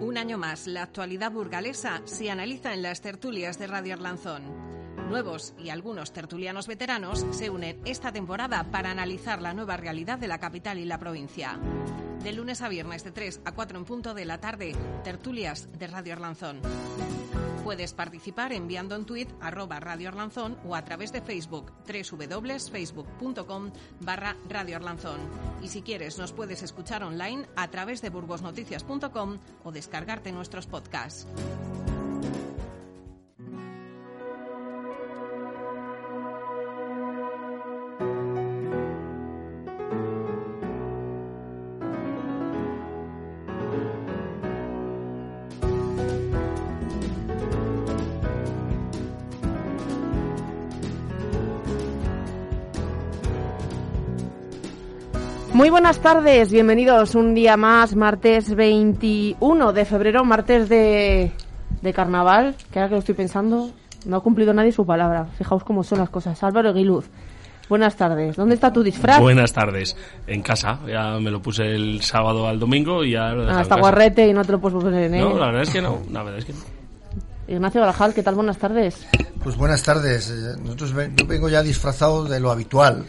Un año más, la actualidad burgalesa se analiza en las tertulias de Radio Arlanzón. Nuevos y algunos tertulianos veteranos se unen esta temporada para analizar la nueva realidad de la capital y la provincia. De lunes a viernes de 3 a 4 en punto de la tarde, tertulias de Radio Arlanzón. Puedes participar enviando en tweet arroba Radio Arlanzón o a través de Facebook www.facebook.com barra Radio Arlanzón. Y si quieres nos puedes escuchar online a través de burgosnoticias.com o descargarte nuestros podcasts. Muy buenas tardes, bienvenidos un día más, martes 21 de febrero, martes de, de carnaval, que ahora que lo estoy pensando, no ha cumplido nadie su palabra. Fijaos cómo son las cosas. Álvaro Guiluz, buenas tardes. ¿Dónde está tu disfraz? Buenas tardes. En casa. Ya me lo puse el sábado al domingo y ya lo dejado Ah, en casa. guarrete y no te lo puedes poner en No, la verdad es que no. La verdad es que no. Ignacio Barajal, ¿qué tal? Buenas tardes. Pues buenas tardes. Eh, Nosotros ven- yo vengo ya disfrazado de lo habitual,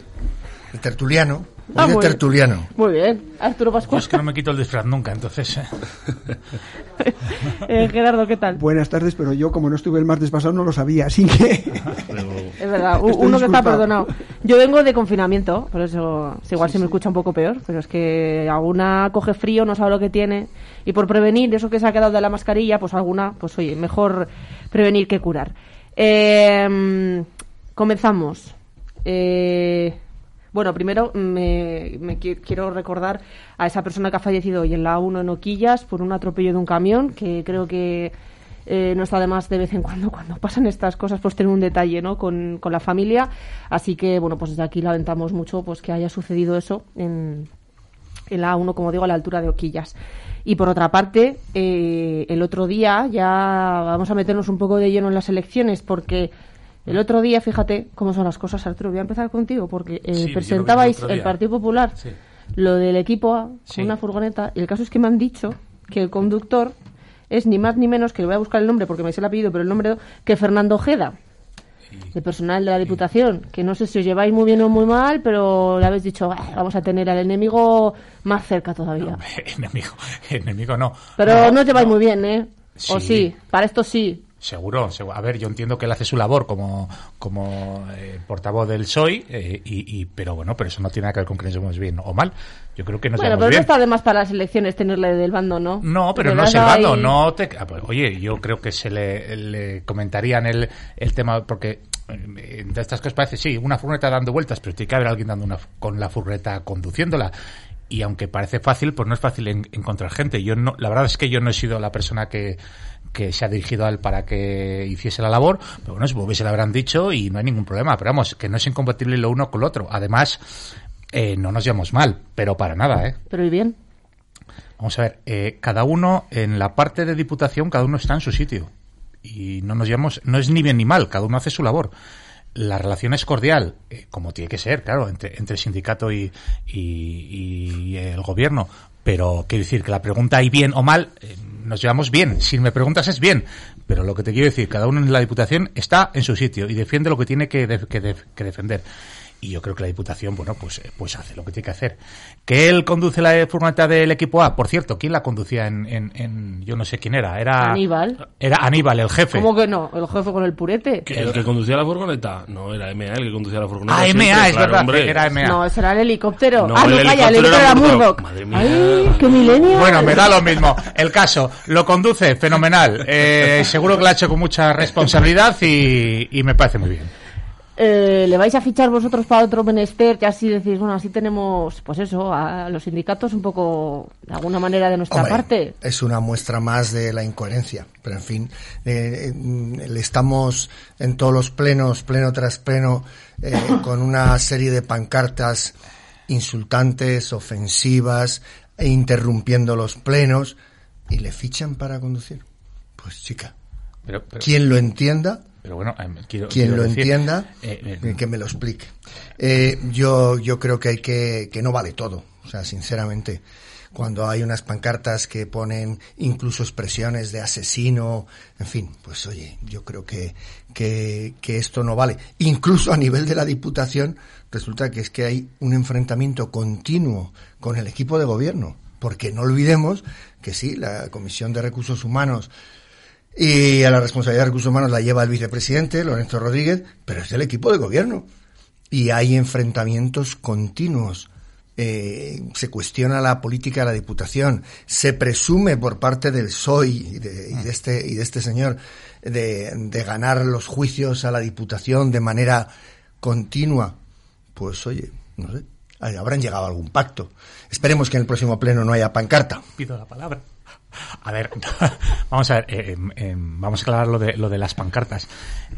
el tertuliano. Ah, de muy- tertuliano. Muy bien. Arturo Yo Pascual. es que no me quito el disfraz nunca, entonces. eh. Eh, Gerardo, ¿qué tal? Buenas tardes, pero yo como no estuve el martes pasado no lo sabía, así que Es verdad, Estoy uno que está perdonado. Yo vengo de confinamiento, por eso sí, igual se me escucha un poco peor, pero es que alguna coge frío, no sabe lo que tiene, y por prevenir eso que se ha quedado de la mascarilla, pues alguna, pues oye, mejor prevenir que curar. Eh, comenzamos. Eh, bueno, primero me, me qui- quiero recordar a esa persona que ha fallecido hoy en la 1 en Oquillas por un atropello de un camión, que creo que eh, no está de más de vez en cuando, cuando pasan estas cosas, pues tener un detalle ¿no? con, con la familia. Así que, bueno, pues desde aquí lamentamos mucho pues que haya sucedido eso en, en la A1, como digo, a la altura de Oquillas. Y por otra parte, eh, el otro día ya vamos a meternos un poco de lleno en las elecciones porque el otro día, fíjate cómo son las cosas, Arturo, voy a empezar contigo porque eh, Sí, presentabais el el. Partido Popular, Sí. lo del equipo A, con Sí. una furgoneta, y el caso es que me han dicho que el conductor es ni más ni menos, que le voy a buscar el nombre porque me sé el apellido, pero el nombre que Fernando Ojeda de personal de la Diputación, que no sé si os lleváis muy bien o muy mal, pero le habéis dicho, "Ah, vamos a tener al enemigo más cerca todavía. enemigo, enemigo no. pero no, os lleváis muy bien, ¿eh? O Sí. sí, para esto sí. Seguro, seguro. A ver, yo entiendo que él hace su labor como, como eh, portavoz del PSOE, eh, y, y- pero bueno, pero eso no tiene nada que ver con que nos llevemos bien o mal. Yo creo que nos Bueno, llevamos pero no bien. está de más para las elecciones tenerle del bando, ¿no? No, pero no es el bando, ahí- no te... ah, pues, Oye, yo creo que se le, le comentarían el, el tema, porque eh, de estas cosas parece, sí, una furgoneta dando vueltas, pero tiene que haber alguien dando una, con la furgoneta conduciéndola. Y aunque parece fácil, pues no es fácil en- encontrar gente. Yo no, la verdad es que yo no he sido la persona que, que se ha dirigido a él para que hiciese la labor, pero bueno, supongo que se lo habrán dicho y no hay ningún problema. Pero vamos, que no es incompatible lo uno con lo otro. Además, eh, no nos llevamos mal, pero para nada, ¿eh? Pero ¿y bien? Vamos a ver, eh, cada uno en la parte de diputación, cada uno está en su sitio. Y no nos llevamos, no es ni bien ni mal, cada uno hace su labor. La relación es cordial, eh, como tiene que ser, claro, entre, entre el sindicato y, y- y el gobierno. Pero quiero decir que la pregunta hay bien o mal, eh, nos llevamos bien. Si me preguntas es bien. Pero lo que te quiero decir, cada uno en la diputación está en su sitio y defiende lo que tiene que, que que defender. Y yo creo que la Diputación, bueno, pues, eh, pues hace lo que tiene que hacer. Que él conduce la furgoneta del equipo A, por cierto, ¿quién la conducía en, en, en- yo no sé quién era? Era Aníbal. Era Aníbal, el jefe. ¿Cómo que no? El jefe con el purete. ¿Que ¿El que conducía la furgoneta? No, era MA el que conducía la furgoneta. Ah, siempre, MA, es claro, verdad, hombre. era MA. No, será el helicóptero. No, ah, no, el calla, el helicóptero era era Murdoch. Murdoch. Madre mía. Ay, qué milenio. Bueno, me da lo mismo. El caso, lo conduce fenomenal. Eh, seguro que lo ha hecho con mucha responsabilidad y, y me parece muy bien. Eh, ¿Le vais a fichar vosotros para otro menester? Que así decís, bueno, así tenemos, pues eso, a los sindicatos un poco, de alguna manera, de nuestra Hombre, parte. Es una muestra más de la incoherencia. Pero en fin, eh, eh, le estamos en todos los plenos, pleno tras pleno, eh, con una serie de pancartas insultantes, ofensivas, e interrumpiendo los plenos, y le fichan para conducir. Pues chica, Pero, pero- quien lo entienda, Pero bueno, eh, quiero, quien quiero lo decir, entienda, eh, eh, que me lo explique. Eh, yo, yo creo que hay que, que no vale todo. O sea, sinceramente, cuando hay unas pancartas que ponen incluso expresiones de asesino, en fin, pues oye, yo creo que, que, que esto no vale. Incluso a nivel de la Diputación, resulta que es que hay un enfrentamiento continuo con el equipo de gobierno. Porque no olvidemos que sí, la Comisión de Recursos Humanos y a la responsabilidad de recursos humanos la lleva el vicepresidente, Lorenzo Rodríguez, pero es del equipo de gobierno. Y hay enfrentamientos continuos. Eh, se cuestiona la política de la Diputación. Se presume por parte del PSOE y de, este, y de este señor de, de ganar los juicios a la Diputación de manera continua. Pues oye, no sé, habrán llegado a algún pacto. Esperemos que en el próximo pleno no haya pancarta. pido la palabra. A ver, vamos a ver, eh, eh, vamos a aclarar lo de, lo de las pancartas.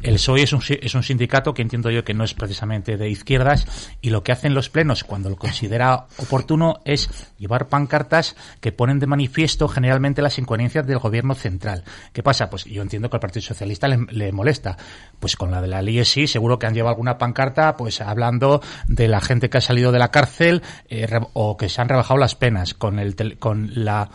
El PSOE es un, es un sindicato que entiendo yo que no es precisamente de izquierdas y lo que hacen los plenos cuando lo considera oportuno es llevar pancartas que ponen de manifiesto generalmente las incoherencias del gobierno central. ¿Qué pasa? Pues yo entiendo que al Partido Socialista le, le molesta. Pues con la de la ley sí, seguro que han llevado alguna pancarta pues hablando de la gente que ha salido de la cárcel eh, o que se han rebajado las penas con el con la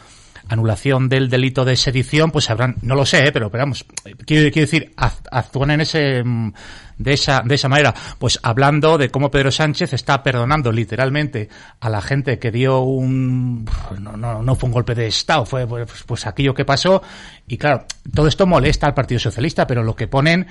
anulación del delito de sedición, pues habrán, no lo sé, ¿eh? pero, pero vamos, eh, quiero, quiero decir, act- actúan en ese, mm, de esa, de esa manera, pues hablando de cómo Pedro Sánchez está perdonando literalmente a la gente que dio un, no, no, no fue un golpe de Estado, fue pues, pues aquello que pasó, y claro, todo esto molesta al Partido Socialista, pero lo que ponen,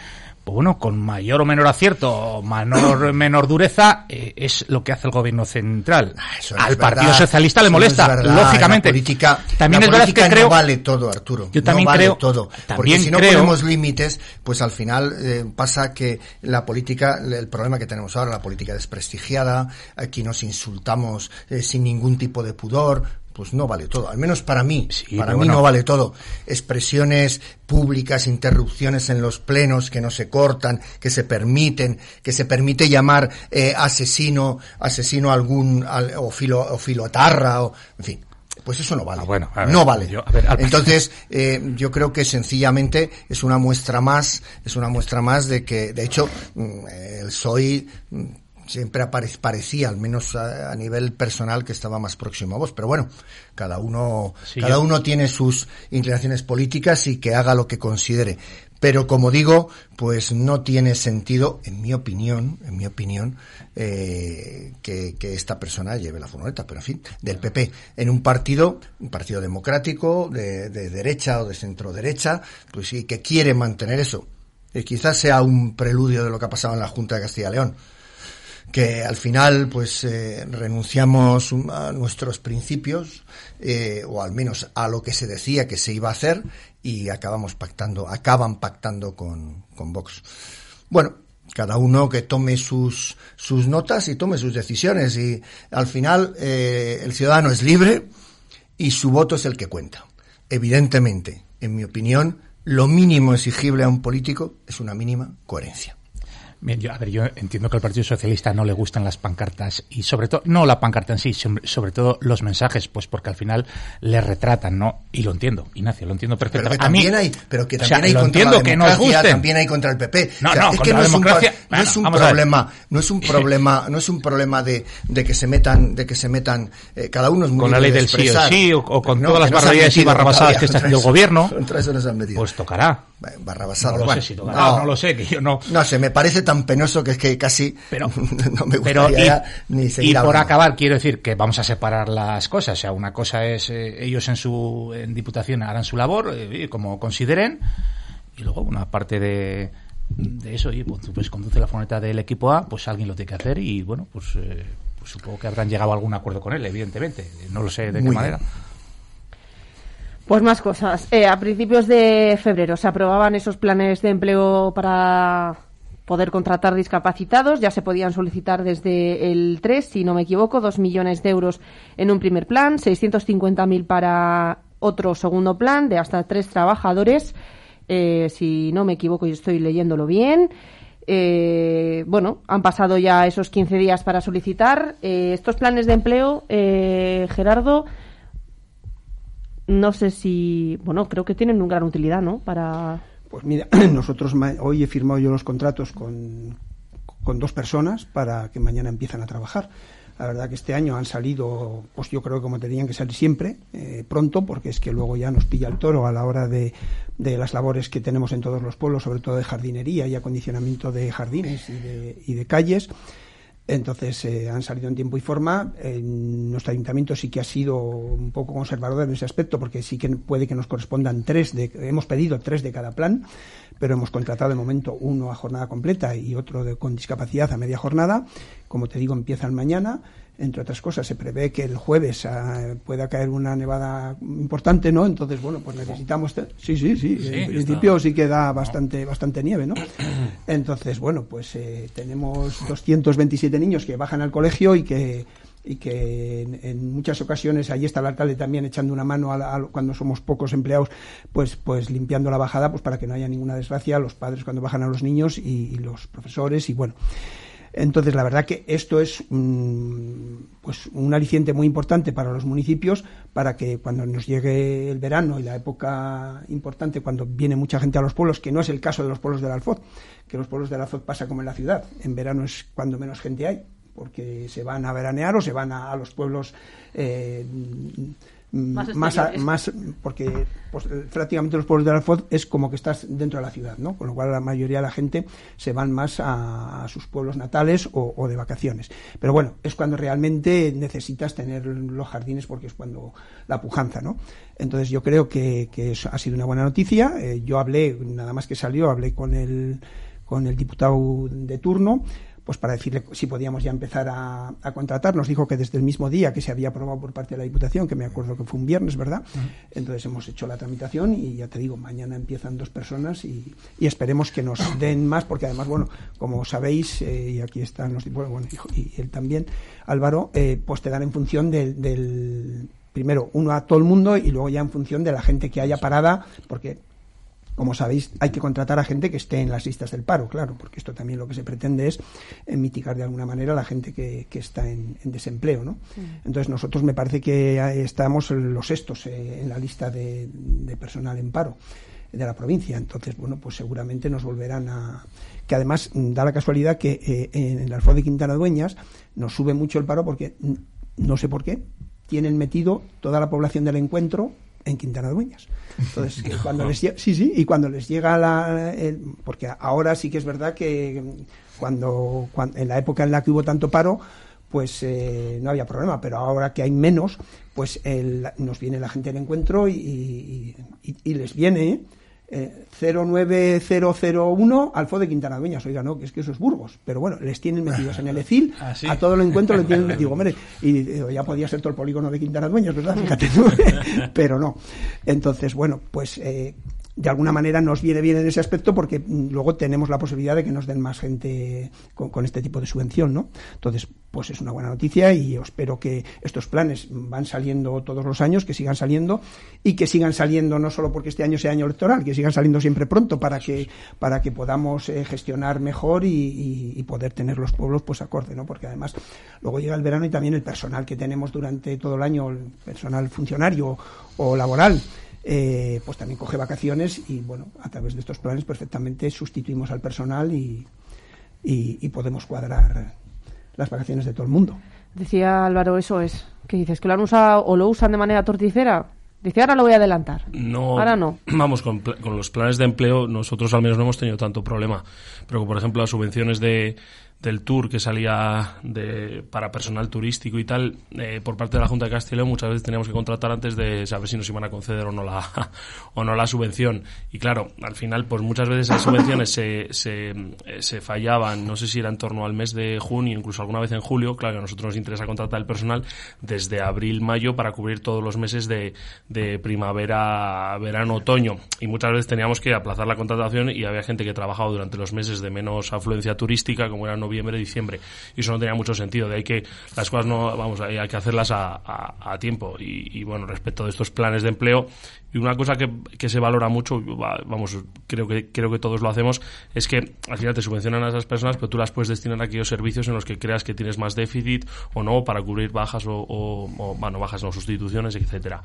pues bueno, con mayor o menor acierto, o menor, menor dureza, eh, es lo que hace el gobierno central. Ah, Eso al es Partido verdad. Socialista le no molesta, lógicamente. La política, también la es verdad que creo no vale todo, Arturo. Yo también no vale creo- todo. Porque también si no creo- ponemos límites, pues al final eh, pasa que la política, el problema que tenemos ahora, la política desprestigiada, aquí nos insultamos eh, sin ningún tipo de pudor. Pues no vale todo, al menos para mí, Sí, para mí bueno. no vale todo. Expresiones públicas, interrupciones en los plenos que no se cortan, que se permiten, que se permite llamar eh, asesino, asesino algún, al- o, filo, o filotarra, o, en fin. Pues eso no vale. Ah, bueno, ver, no vale. yo- a ver, al- Entonces, eh, yo creo que sencillamente es una muestra más, es una muestra más de que, de hecho, mm, el soy siempre parecía, al menos a, a nivel personal, que estaba más próximo a vos. Pero bueno, cada uno, Sí, cada yo- uno tiene sus inclinaciones políticas y que haga lo que considere. Pero como digo, pues no tiene sentido, en mi opinión, en mi opinión, eh, que, que esta persona lleve la furgoneta, pero en fin, del PP, en un partido, un partido democrático, de, de derecha o de centro derecha, pues sí, que quiere mantener eso. Y quizás sea un preludio de lo que ha pasado en la Junta de Castilla y León que al final pues eh, renunciamos un- a nuestros principios eh, o al menos a lo que se decía que se iba a hacer y acabamos pactando acaban pactando con, con Vox. Bueno cada uno que tome sus sus notas y tome sus decisiones y al final eh, el ciudadano es libre y su voto es el que cuenta. Evidentemente en mi opinión lo mínimo exigible a un político es una mínima coherencia Bien, yo, a ver, yo entiendo que al Partido Socialista no le gustan las pancartas y sobre todo, no la pancarta en sí, sobre, todo los mensajes, pues porque al final le retratan, ¿no? Y lo entiendo, Ignacio, lo entiendo pero perfectamente. que A mí- también hay pero que o sea, también hay lo contra entiendo la que nos democracia, gusten. también hay contra el PP No, O sea, no, es que no es un, democracia- no bueno, es un problema no es un problema no es un problema de, de que se metan de que se metan eh, cada uno es muy Con la ley de del sí o sí, o- o con No, todas las barbaridades y barrabasadas que está haciendo el gobierno. Pues tocará. barrabasado No lo bueno, sé no lo sé, que yo no... no sé, me parece tan penoso que es que casi Pero, no me pero gustaría y, ya ni seguir y por hablando. acabar quiero decir que vamos a separar las cosas o sea una cosa es eh, ellos en su en diputación harán su labor eh, como consideren y luego una parte de de eso y pues, pues conduce la furgoneta del equipo A pues alguien lo tiene que hacer y bueno pues, eh, pues supongo que habrán llegado a algún acuerdo con él evidentemente no lo sé de Muy qué bien. manera Pues más cosas. Eh, a principios de febrero se aprobaban esos planes de empleo para poder contratar discapacitados. Ya se podían solicitar desde el 3, si no me equivoco, 2 millones de euros en un primer plan, 650.000 para otro segundo plan de hasta tres trabajadores. Eh, si no me equivoco y estoy leyéndolo bien. Eh, bueno, han pasado ya esos 15 días para solicitar. Eh, estos planes de empleo, eh, Gerardo, no sé si, bueno, creo que tienen una gran utilidad, ¿no? Para Pues mira, nosotros hoy he firmado yo los contratos con, con dos personas para que mañana empiezan a trabajar. La verdad que este año han salido, pues yo creo que como tenían que salir siempre, eh, pronto, porque es que luego ya nos pilla el toro a la hora de, de, las labores que tenemos en todos los pueblos, sobre todo de jardinería y acondicionamiento de jardines y de, y de calles. Entonces eh, han salido en tiempo y forma. nuestro ayuntamiento sí que ha sido un poco conservador en ese aspecto, porque sí que puede que nos correspondan tres. De, hemos pedido tres de cada plan, pero hemos contratado de momento uno a jornada completa y otro de, con discapacidad a media jornada. Como te digo, empiezan mañana entre otras cosas, se prevé que el jueves ah, pueda caer una nevada importante, ¿no? Entonces, bueno, pues necesitamos... Sí, sí, sí, en principio sí que da bastante, bastante nieve, ¿no? Entonces, bueno, pues eh, tenemos 227 niños que bajan al colegio y que y que en, muchas ocasiones ahí está el alcalde también echando una mano a, cuando somos pocos empleados pues pues limpiando la bajada pues para que no haya ninguna desgracia los padres cuando bajan a los niños y los profesores y bueno entonces, la verdad que esto es pues un aliciente muy importante para los municipios para que cuando nos llegue el verano y la época importante, cuando viene mucha gente a los pueblos, que no es el caso de los pueblos del Alfoz, que los pueblos del Alfoz pasa como en la ciudad, en verano es cuando menos gente hay, porque se van a veranear o se van a, los pueblos eh, más, más, porque pues, prácticamente los pueblos de Alfoz es como que estás dentro de la ciudad, ¿no? Con lo cual la mayoría de la gente se van más a, sus pueblos natales o, de vacaciones. Pero bueno, es cuando realmente necesitas tener los jardines porque es cuando la pujanza, ¿no? Entonces yo creo que, que ha sido una buena noticia. Eh, yo hablé, nada más que salió, hablé con el con el diputado de turno pues para decirle si podíamos ya empezar a, contratar. Nos dijo que desde el mismo día que se había aprobado por parte de la Diputación, que me acuerdo que fue un viernes, ¿verdad? Entonces hemos hecho la tramitación y ya te digo, mañana empiezan dos personas y, esperemos que nos den más, porque además, bueno, como sabéis, eh, y aquí están los bueno, y, él también, Álvaro, eh, pues te dan en función del primero uno a todo el mundo y luego ya en función de la gente que haya parada, porque como sabéis, hay que contratar a gente que esté en las listas del paro, claro, porque esto también lo que se pretende es eh, mitigar de alguna manera a la gente que, está en, desempleo, ¿no? Entonces nosotros me parece que estamos los sextos eh, en la lista de, personal en paro de la provincia. Entonces, bueno, pues seguramente nos volverán a... Que además mm, da la casualidad que eh, en el Alfo de Quintana Dueñas nos sube mucho el paro porque, no sé por qué, tienen metido toda la población del encuentro en Quintana Dueñas. Entonces, cuando les sí, sí, y cuando les llega la, porque ahora sí que es verdad que cuando, en la época en la que hubo tanto paro, pues eh, no había problema, pero ahora que hay menos, pues nos viene la gente al encuentro y, y les viene eh, 09001 Alfo de Quintana Dueñas. Oiga, no, que es que eso es Burgos. Pero bueno, les tienen metidos en el ECIL, ah, a todo el encuentro le tienen, digo, hombre, y ya podía ser todo el polígono de Quintana Dueñas, ¿verdad? Fíjate tú, pero no. Entonces, bueno, pues eh, de alguna manera nos viene bien en ese aspecto porque mm, luego tenemos la posibilidad de que nos den más gente con, este tipo de subvención, ¿no? Entonces, pues es una buena noticia y espero que estos planes van saliendo todos los años, que sigan saliendo y que sigan saliendo no solo porque este año sea año electoral, que sigan saliendo siempre pronto para que para que podamos eh, gestionar mejor y, poder tener los pueblos pues acorde, ¿no? Porque además luego llega el verano y también el personal que tenemos durante todo el año, el personal funcionario o laboral eh, pues también coge vacaciones y bueno, a través de estos planes perfectamente sustituimos al personal y, y, podemos cuadrar las vacaciones de todo el mundo. Decía Álvaro, eso es, que dices que lo han usado o lo usan de manera torticera. Dice, ahora lo voy a adelantar. No, ahora no. Vamos, con, con, los planes de empleo nosotros al menos no hemos tenido tanto problema. Pero, por ejemplo, las subvenciones de, del tour que salía de, para personal turístico y tal, eh, por parte de la Junta de Castilla muchas veces teníamos que contratar antes de saber si nos iban a conceder o no la, o no la subvención. Y claro, al final, pues muchas veces las subvenciones se, se, eh, se fallaban, no sé si era en torno al mes de junio, incluso alguna vez en julio. Claro, a nosotros nos interesa contratar el personal desde abril, mayo para cubrir todos los meses de, de primavera, verano, otoño. Y muchas veces teníamos que aplazar la contratación y había gente que trabajaba durante los meses de menos afluencia turística, como eran noviembre, diciembre. Y eso no tenía mucho sentido. De ahí que las cosas no, vamos, hay que hacerlas a, a, tiempo. Y, bueno, respecto de estos planes de empleo, Y una cosa que, que se valora mucho, vamos, creo que, creo que todos lo hacemos, es que al final te subvencionan a esas personas, pero tú las puedes destinar a aquellos servicios en los que creas que tienes más déficit o no, para cubrir bajas o, o, bueno, bajas no, sustituciones, etcétera.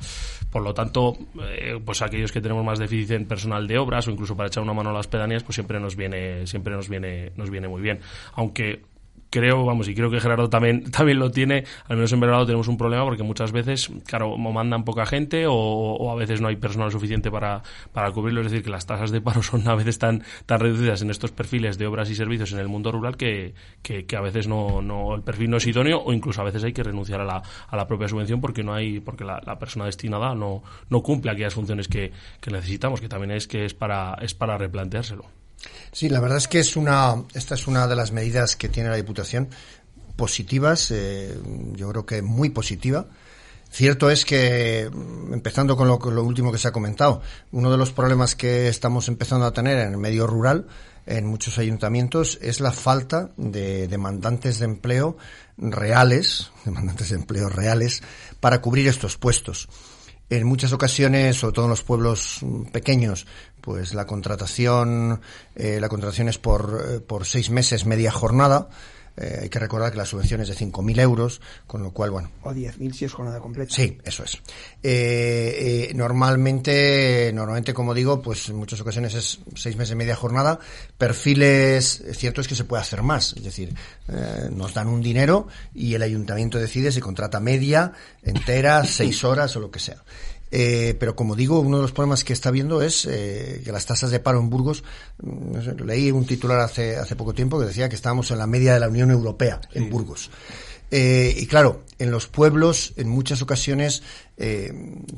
Por lo tanto, eh, pues aquellos que tenemos más déficit en personal de obras o incluso para echar una mano a las pedanías, pues siempre nos viene, siempre nos viene, nos viene muy bien. Aunque creo, vamos, y creo que Gerardo también, también lo tiene, al menos en Belgrado tenemos un problema porque muchas veces, claro, mandan poca gente o, a veces no hay personal suficiente para, para cubrirlo, es decir, que las tasas de paro son a veces tan, tan reducidas en estos perfiles de obras y servicios en el mundo rural que, que, a veces no, no, el perfil no es idóneo o incluso a veces hay que renunciar a la, a la propia subvención porque no hay, porque la, persona destinada no, no cumple aquellas funciones que, que necesitamos, que también es que es para, es para replanteárselo. Sí, la verdad es que es una, esta es una de las medidas que tiene la Diputación positivas, eh, yo creo que muy positiva. Cierto es que, empezando con lo, lo, último que se ha comentado, uno de los problemas que estamos empezando a tener en el medio rural, en muchos ayuntamientos, es la falta de demandantes de empleo reales, demandantes de empleo reales, para cubrir estos puestos. En muchas ocasiones, sobre todo en los pueblos pequeños, pues la contratación, eh, la contratación es por, eh, por seis meses, media jornada. Eh, hay que recordar que la subvención es de 5.000 euros, con lo cual, bueno. O 10.000 si es jornada completa. Sí, eso es. normalmente, normalmente, como digo, pues en muchas ocasiones es seis meses, media jornada. Perfiles, cierto es que se puede hacer más. Es decir, nos dan un dinero y el ayuntamiento decide si contrata media, entera, seis horas o lo que sea. Eh, pero como digo, uno de los problemas que está viendo es eh, que las tasas de paro en Burgos, mm, leí un titular hace, hace poco tiempo que decía que estábamos en la media de la Unión Europea en Burgos. Eh, y claro, en los pueblos en muchas ocasiones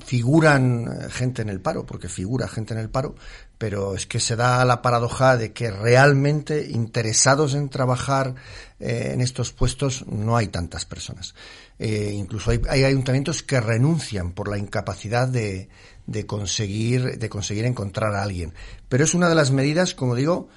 figuran gente en el paro, porque figura gente en el paro, pero es que se da la paradoja de que realmente interesados en trabajar en estos puestos no hay tantas personas. Eh, incluso hay, hay, ayuntamientos que renuncian por la incapacidad de, de, conseguir, de conseguir encontrar a alguien. Pero es una de las medidas, como digo,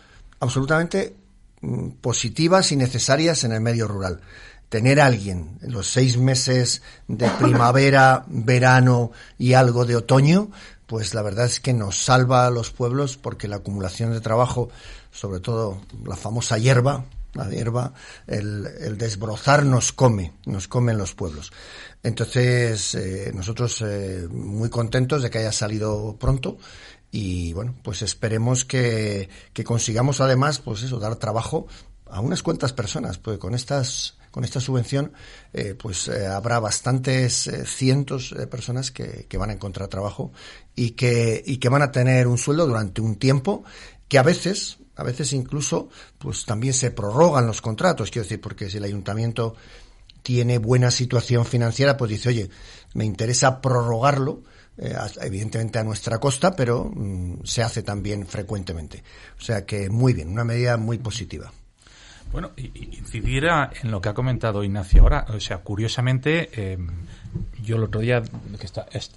absolutamente mm, positivas y necesarias en el medio rural. Tener a alguien en los seis meses de primavera, verano y algo de otoño, pues la verdad es que nos salva a los pueblos porque la acumulación de trabajo, sobre todo la famosa hierba, la hierba, el, desbrozar nos come, nos come en los pueblos. Entonces, eh, nosotros eh, muy contentos de que haya salido pronto y bueno, pues esperemos que, que consigamos además, pues eso, dar trabajo a unas cuantas personas, pues con estas con esta subvención, eh, pues habrá bastantes cientos de personas que, van a encontrar trabajo y que, y que van a tener un sueldo durante un tiempo que a veces, a veces incluso, pues también se prorrogan los contratos, quiero decir, porque si el ayuntamiento tiene buena situación financiera, pues dice, oye, me interesa prorrogarlo, eh, evidentemente a nuestra costa, pero mm, se hace también frecuentemente. O sea que muy bien, una medida muy positiva. Bueno, incidir en lo que ha comentado Ignacio ahora, o sea, curiosamente, eh, yo el otro día, que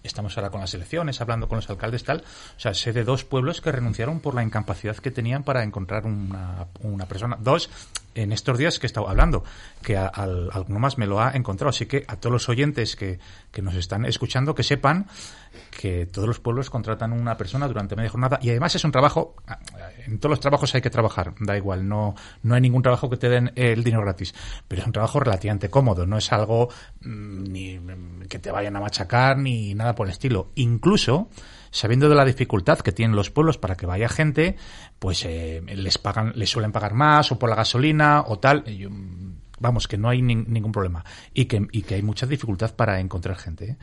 estamos ahora con las elecciones, hablando con los alcaldes, tal, o sea, sé de dos pueblos que renunciaron por la incapacidad que tenían para encontrar una persona. Dos, en estos días que he estado hablando, que alguno más me lo ha encontrado. Así que a todos los oyentes que, que nos están escuchando, que sepan que todos los pueblos contratan una persona durante media jornada y además es un trabajo, en todos los trabajos hay que trabajar, da igual, no, no hay ningún trabajo que te den el dinero gratis, pero es un trabajo relativamente cómodo, no es algo mm, ni que te vayan a machacar ni nada por el estilo. Incluso, sabiendo de la dificultad que tienen los pueblos para que vaya gente, pues eh, les pagan, les suelen pagar más o por la gasolina o tal. vamos, que no hay ningún problema y que, hay mucha dificultad para encontrar gente. ¿eh?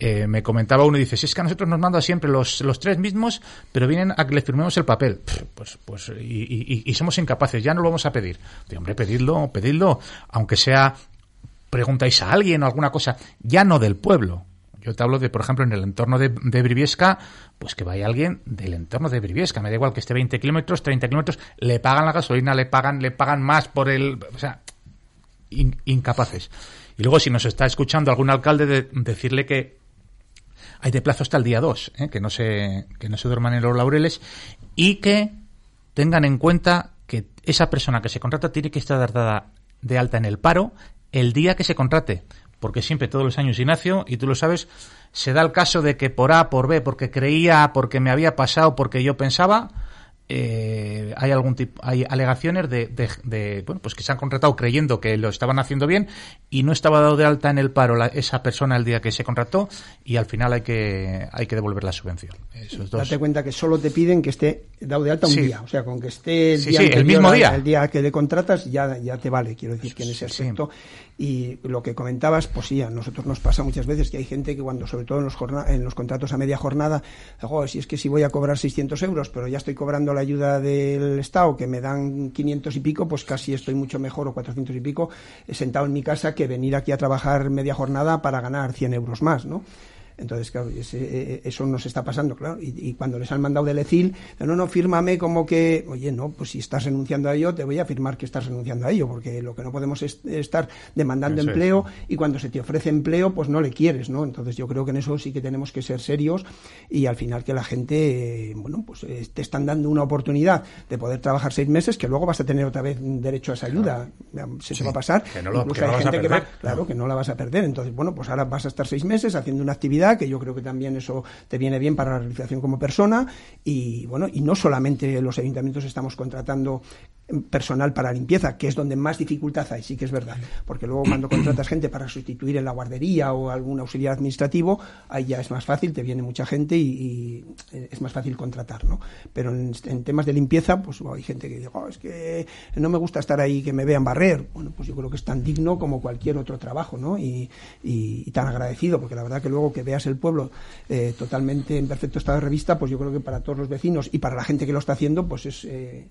Eh, me comentaba uno y dice, si es que a nosotros nos manda siempre los, los tres mismos, pero vienen a que le firmemos el papel. Pues, pues, y, y, somos incapaces, ya no lo vamos a pedir. hombre, pedidlo, pedidlo, aunque sea, preguntáis a alguien o alguna cosa, ya no del pueblo, yo te hablo de, por ejemplo, en el entorno de, de Briviesca, pues que vaya alguien del entorno de Briviesca. Me da igual que esté 20 kilómetros, 30 kilómetros, le pagan la gasolina, le pagan, le pagan más por el. O sea, incapaces. Y luego, si nos está escuchando algún alcalde, de, decirle que hay de plazo hasta el día 2, ¿eh? que, no se, que no se duerman en los laureles y que tengan en cuenta que esa persona que se contrata tiene que estar dada de alta en el paro el día que se contrate porque siempre todos los años Ignacio, y tú lo sabes, se da el caso de que por A, por B, porque creía, porque me había pasado, porque yo pensaba, eh, hay algún tipo, hay alegaciones de, de, bueno, pues que se han contratado creyendo que lo estaban haciendo bien y no estaba dado de alta en el paro esa persona el día que se contrató y al final hay que hay que devolver la subvención. Esos Date cuenta que solo te piden que esté dado de alta un día, o sea, con que esté el, día el mismo día, el día que le contratas ya ya te vale, quiero decir que en ese aspecto y lo que comentabas, pues sí, a nosotros nos pasa muchas veces que hay gente que cuando, sobre todo en los, en los contratos a media jornada, oh, si es que si voy a cobrar 600 euros, pero ya estoy cobrando la ayuda del Estado, que me dan 500 y pico, pues casi estoy mucho mejor, o 400 y pico, sentado en mi casa, que venir aquí a trabajar media jornada para ganar 100 euros más, ¿no? Entonces, claro, eh, eh, eso nos está pasando, claro. Y, cuando les han mandado del ECIL, no, no, fírmame como que, oye, no, pues si estás renunciando a ello, te voy a firmar que estás renunciando a ello, porque lo que no podemos es estar demandando empleo y cuando se te ofrece empleo, pues no le quieres, ¿no? Entonces yo creo que en eso sí que tenemos que ser serios y al final que la gente, bueno, pues eh, te están dando una oportunidad de poder trabajar seis meses, que luego vas a tener otra vez derecho a esa ayuda. Se te va a pasar. Que no, lo, que hay gente que va, claro, que no la vas a perder. Entonces, bueno, pues ahora vas a estar seis meses haciendo una actividad que yo creo que también eso te viene bien para la realización como persona. Y bueno, y no solamente los ayuntamientos estamos contratando personal para limpieza, que es donde más dificultad hay, sí que es verdad, porque luego cuando contratas gente para sustituir en la guardería o algún auxiliar administrativo, ahí ya es más fácil, te viene mucha gente y, es más fácil contratar, ¿no? Pero en, temas de limpieza, pues hay gente que dice, oh, es que no me gusta estar ahí que me vean barrer, bueno, pues yo creo que es tan digno como cualquier otro trabajo, ¿no? Y, tan agradecido, porque la verdad que luego que veas el pueblo eh, totalmente en perfecto estado de revista, pues yo creo que para todos los vecinos y para la gente que lo está haciendo, pues es eh,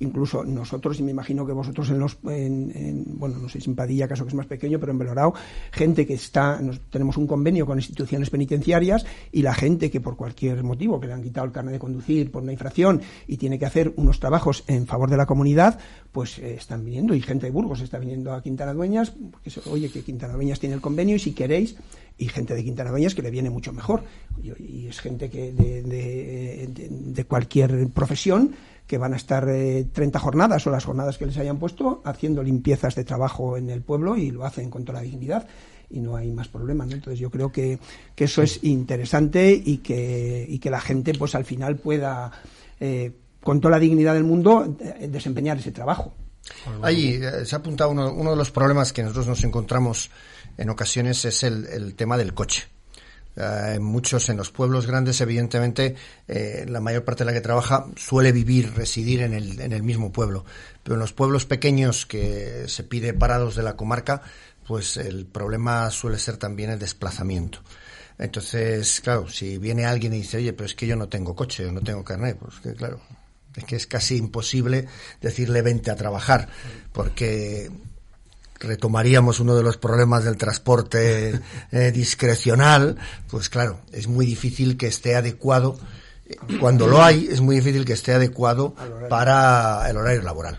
incluso nosotros, y me imagino que vosotros en los, en, bueno, no sé si en Padilla, caso que es más pequeño, pero en Belorao, gente que está, tenemos un convenio con instituciones penitenciarias y la gente que por cualquier motivo, que le han quitado el carnet de conducir por una infracción y tiene que hacer unos trabajos en favor de la comunidad, pues eh, están viniendo y gente de Burgos está viniendo a Quintana Dueñas, porque oye, que Quintana Dueñas tiene el convenio y si queréis, y gente de Quintana Dueñas que le viene mucho mejor. Y, es gente que de, de cualquier profesión que van a estar 30 eh, jornadas o las jornadas que les hayan puesto haciendo limpiezas de trabajo en el pueblo y lo hacen con toda la dignidad y no hay más problemas. Entonces yo creo que, que eso es interesante y que, y que la gente pues al final pueda, eh, con toda la dignidad del mundo, eh, desempeñar ese trabajo. Ahí se ha apuntado uno, uno de los problemas que nosotros nos encontramos en ocasiones es el, el tema del coche. Eh, muchos en los pueblos grandes, evidentemente, eh, la mayor parte de la que trabaja suele vivir, residir en el, en el mismo pueblo. Pero en los pueblos pequeños que se pide parados de la comarca, pues el problema suele ser también el desplazamiento. Entonces, claro, si viene alguien y dice, oye, pero es que yo no tengo coche, o no tengo carnet, pues que claro, es que es casi imposible decirle vente a trabajar, porque retomaríamos uno de los problemas del transporte eh, discrecional, pues claro, es muy difícil que esté adecuado, cuando lo hay, es muy difícil que esté adecuado para el horario laboral.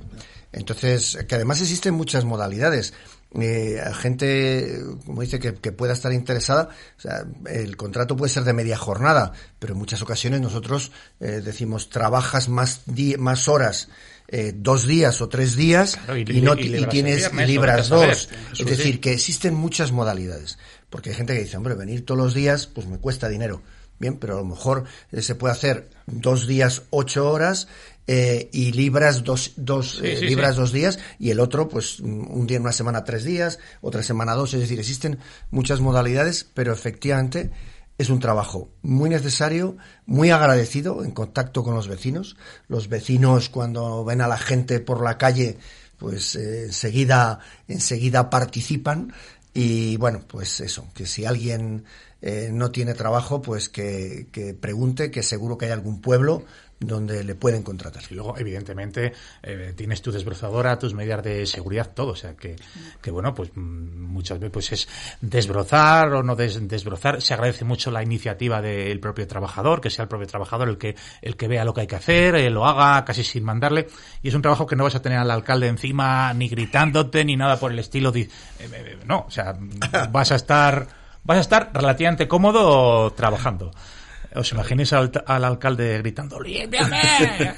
Entonces, que además existen muchas modalidades. Eh, gente, como dice, que, pueda estar interesada, o sea, el contrato puede ser de media jornada, pero en muchas ocasiones nosotros eh, decimos trabajas más, más horas eh, dos días o tres días y, no, y, tienes libras dos. Es decir, que existen muchas modalidades. Porque hay gente que dice, hombre, venir todos los días, pues me cuesta dinero. Bien, pero a lo mejor eh, se puede hacer dos días, ocho horas eh, y libras dos, dos libras dos días y el otro, pues un día en una semana tres días, otra semana dos. Es decir, existen muchas modalidades, pero efectivamente es un trabajo muy necesario, muy agradecido en contacto con los vecinos. Los vecinos cuando ven a la gente por la calle, pues eh, enseguida, enseguida participan. Y bueno, pues eso, que si alguien eh, no tiene trabajo, pues que, que pregunte, que seguro que hay algún pueblo donde le pueden contratar. Y luego, evidentemente, eh, tienes tu desbrozadora, tus medidas de seguridad, todo. O sea, que, que bueno, pues mm, muchas veces pues es desbrozar o no desbrozar. Se agradece mucho la iniciativa del propio trabajador, que sea el propio trabajador el que, el que vea lo que hay que hacer, eh, lo haga casi sin mandarle. Y es un trabajo que no vas a tener al alcalde encima ni gritándote ni nada por el estilo. De, eh, no, o sea, vas a estar, vas a estar relativamente cómodo trabajando. ¿Os imagináis al, alcalde gritando, ¡límpiame!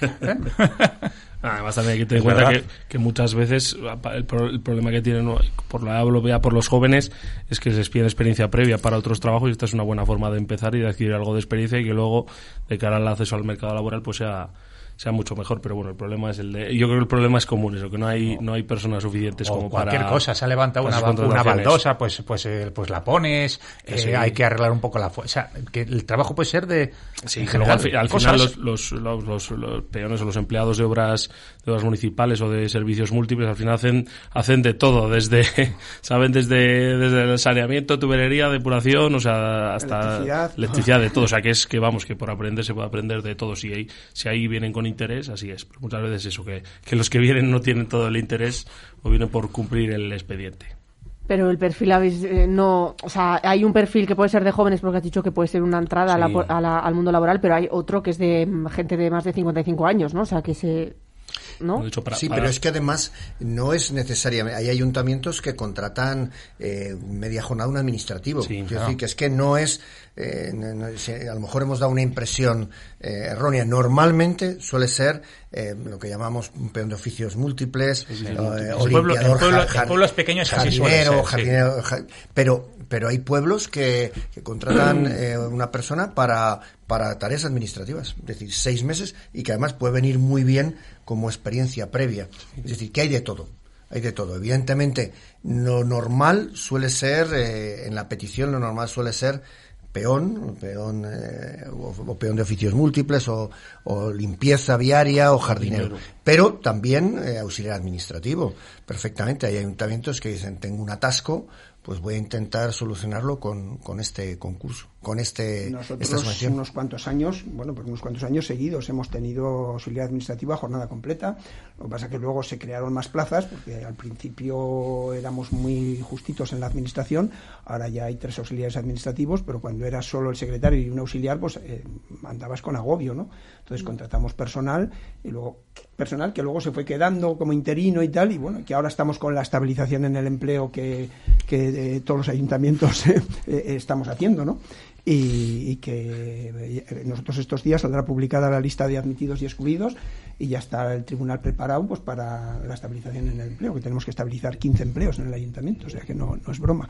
Además también hay que tener en cuenta que, que, muchas veces el, el, problema que tienen, por la hablo por los jóvenes, es que les piden experiencia previa para otros trabajos y esta es una buena forma de empezar y de adquirir algo de experiencia y que luego, de cara al acceso al mercado laboral, pues sea sea mucho mejor, pero bueno, el problema es el de... Yo creo que el problema es común, eso, que no hay, no hay personas suficientes como para... cualquier cosa, se ha levantado una, una baldosa, pues, pues, eh, pues la pones, eh, hay que arreglar un poco la... O sea, que el trabajo puede ser de... Sí, que luego al, final los, los, los, los, peones o los empleados de obras, de obras municipales o de servicios múltiples al final hacen, hacen de todo, desde, saben, desde, desde el saneamiento, tubería, depuración, o sea, hasta electricidad, electricidad de todo. O sea, que es que vamos, que por aprender se puede aprender de todo. Si, hay, si ahí vienen con interés, así es. Pero muchas veces eso, que, que los que vienen no tienen todo el interés o vienen por cumplir el expediente. Pero el perfil habéis, eh, no, o sea, hay un perfil que puede ser de jóvenes porque has dicho que puede ser una entrada Sí. a la- a la- al mundo laboral, pero hay otro que es de mm, gente de más de 55 años, ¿no? O sea, que se, sí, para- pero es que además no es necesariamente. Hay ayuntamientos que contratan eh, media jornada un administrativo. Sí, claro. decir que es que no es. eh, no- no- si a lo mejor hemos dado una impresión eh, errónea. Normalmente suele ser eh, lo que llamamos un peón de oficios múltiples, pueblo- pueblo- pueblos pequeños así jardinero, sí. ja- pero pero hay pueblos que, que contratan eh, una persona para, para tareas administrativas, es decir, seis meses y que además puede venir muy bien como experiencia previa. Es decir, que hay de todo. Hay de todo. Evidentemente, lo normal suele ser, eh, en la petición, lo normal suele ser peón, peón eh, o, o peón de oficios múltiples, o, o limpieza viaria, o jardinero. Pero también eh, auxiliar administrativo. Perfectamente. Hay ayuntamientos que dicen, tengo un atasco, pues voy a intentar solucionarlo con, con este concurso, con este, esta Nosotros subvención. unos cuantos años, bueno, pues unos cuantos años seguidos hemos tenido auxiliar administrativa a jornada completa. Lo que pasa es que luego se crearon más plazas porque al principio éramos muy justitos en la administración. Ahora ya hay tres auxiliares administrativos, pero cuando era solo el secretario y un auxiliar, pues eh, andabas con agobio, ¿no? Entonces contratamos personal y luego personal que luego se fue quedando como interino y tal y bueno que ahora estamos con la estabilización en el empleo que, que eh, todos los ayuntamientos eh, eh, estamos haciendo no y, que nosotros estos días saldrá publicada la lista de admitidos y excluidos y ya está el tribunal preparado pues para la estabilización en el empleo que tenemos que estabilizar 15 empleos en el ayuntamiento o sea que no, no es broma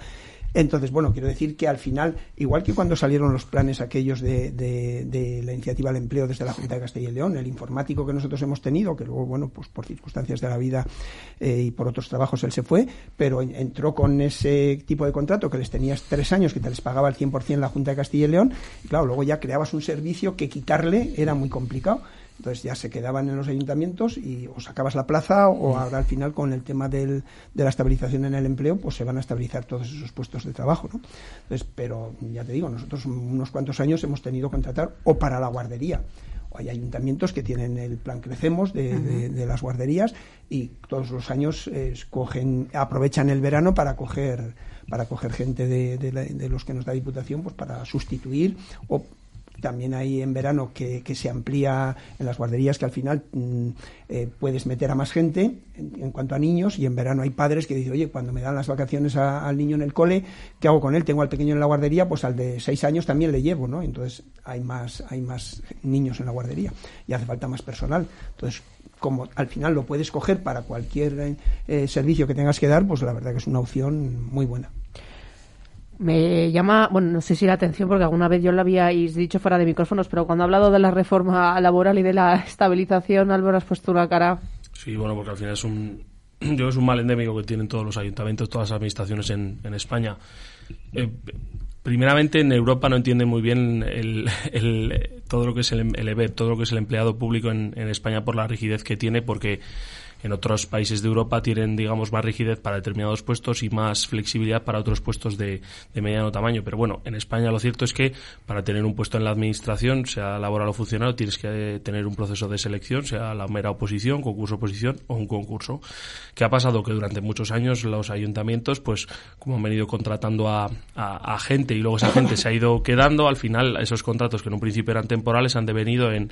entonces, bueno, quiero decir que al final, igual que cuando salieron los planes aquellos de, la iniciativa al empleo desde la Junta de Castilla y León, el informático que nosotros hemos tenido, que luego, bueno, pues por circunstancias de la vida eh, y por otros trabajos él se fue, pero en- entró con ese tipo de contrato que les tenías tres años, que te les pagaba al 100% la Junta de Castilla y León, y claro, luego ya creabas un servicio que quitarle era muy complicado. Entonces ya se quedaban en los ayuntamientos y o sacabas la plaza o ahora al final con el tema del, de la estabilización en el empleo pues se van a estabilizar todos esos puestos de trabajo. ¿no? Entonces, pero ya te digo, nosotros unos cuantos años hemos tenido que contratar o para la guardería. Hay ayuntamientos que tienen el plan Crecemos de, de- de las guarderías y todos los años eh, aprovechan el verano para coger para coger gente de, de la- de los que nos da Diputación pues para sustituir o también hay en verano que, que se amplía en las guarderías que al final mm, eh, puedes meter a más gente en, cuanto a niños y en verano hay padres que dicen, oye, cuando me dan las vacaciones al niño en el cole, ¿qué hago con él? Tengo al pequeño en la guardería, pues al de seis años también le llevo, ¿no? Entonces hay más, hay más niños en la guardería y hace falta más personal. Entonces, como al final lo puedes coger para cualquier eh, servicio que tengas que dar, pues la verdad que es una opción muy buena. Me llama, bueno, no sé si la atención, porque alguna vez yo lo habíais dicho fuera de micrófonos, pero cuando ha hablado de la reforma laboral y de la estabilización, Álvaro, has puesto una cara. Sí, bueno, porque al final es un, yo es un mal endémico que tienen todos los ayuntamientos, todas las administraciones en, en España. Eh, primeramente, en Europa no entienden muy bien el, todo lo que es el, el EBEP, todo lo que es el empleado público en, en España por la rigidez que tiene, porque en otros países de Europa tienen, digamos, más rigidez para determinados puestos y más flexibilidad para otros puestos de, de mediano tamaño. Pero bueno, en España lo cierto es que para tener un puesto en la administración, sea laboral o funcionario, tienes que eh, tener un proceso de selección, sea la mera oposición, concurso oposición o un concurso. ¿Qué ha pasado? Que durante muchos años los ayuntamientos, pues como han venido contratando a, a- a gente y luego esa gente se ha ido quedando, al final esos contratos que en un principio eran temporales han devenido en,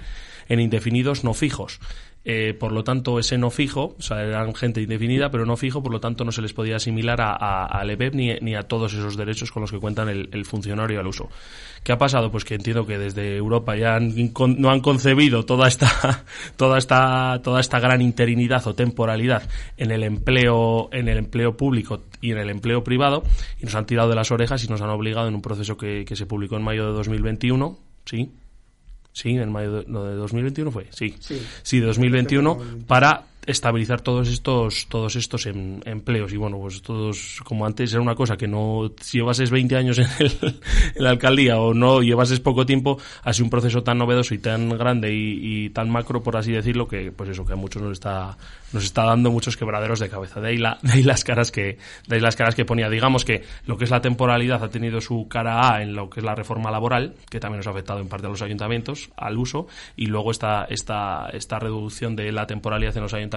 en indefinidos no fijos. Eh, por lo tanto, ese no fijo, o sea, eran gente indefinida, pero no fijo, por lo tanto, no se les podía asimilar a, a, EPEP ni, ni, a todos esos derechos con los que cuentan el, el, funcionario al uso. ¿Qué ha pasado? Pues que entiendo que desde Europa ya han, no han concebido toda esta, toda esta, toda esta gran interinidad o temporalidad en el empleo, en el empleo público y en el empleo privado y nos han tirado de las orejas y nos han obligado en un proceso que, que se publicó en mayo de 2021, sí, Sí, en mayo de, no, de 2021 fue, sí. Sí, sí de 2021 para estabilizar todos estos todos estos em, empleos. Y bueno pues todos como antes era una cosa que no si llevases 20 años en, el, en la alcaldía o no llevases poco tiempo sido un proceso tan novedoso y tan grande y, y, tan macro por así decirlo que pues eso que a muchos nos está nos está dando muchos quebraderos de cabeza. De ahí, la, de ahí las caras que de ahí las caras que ponía. Digamos que lo que es la temporalidad ha tenido su cara A en lo que es la reforma laboral que también nos ha afectado en parte a los ayuntamientos al uso y luego esta esta esta reducción de la temporalidad en los ayuntamientos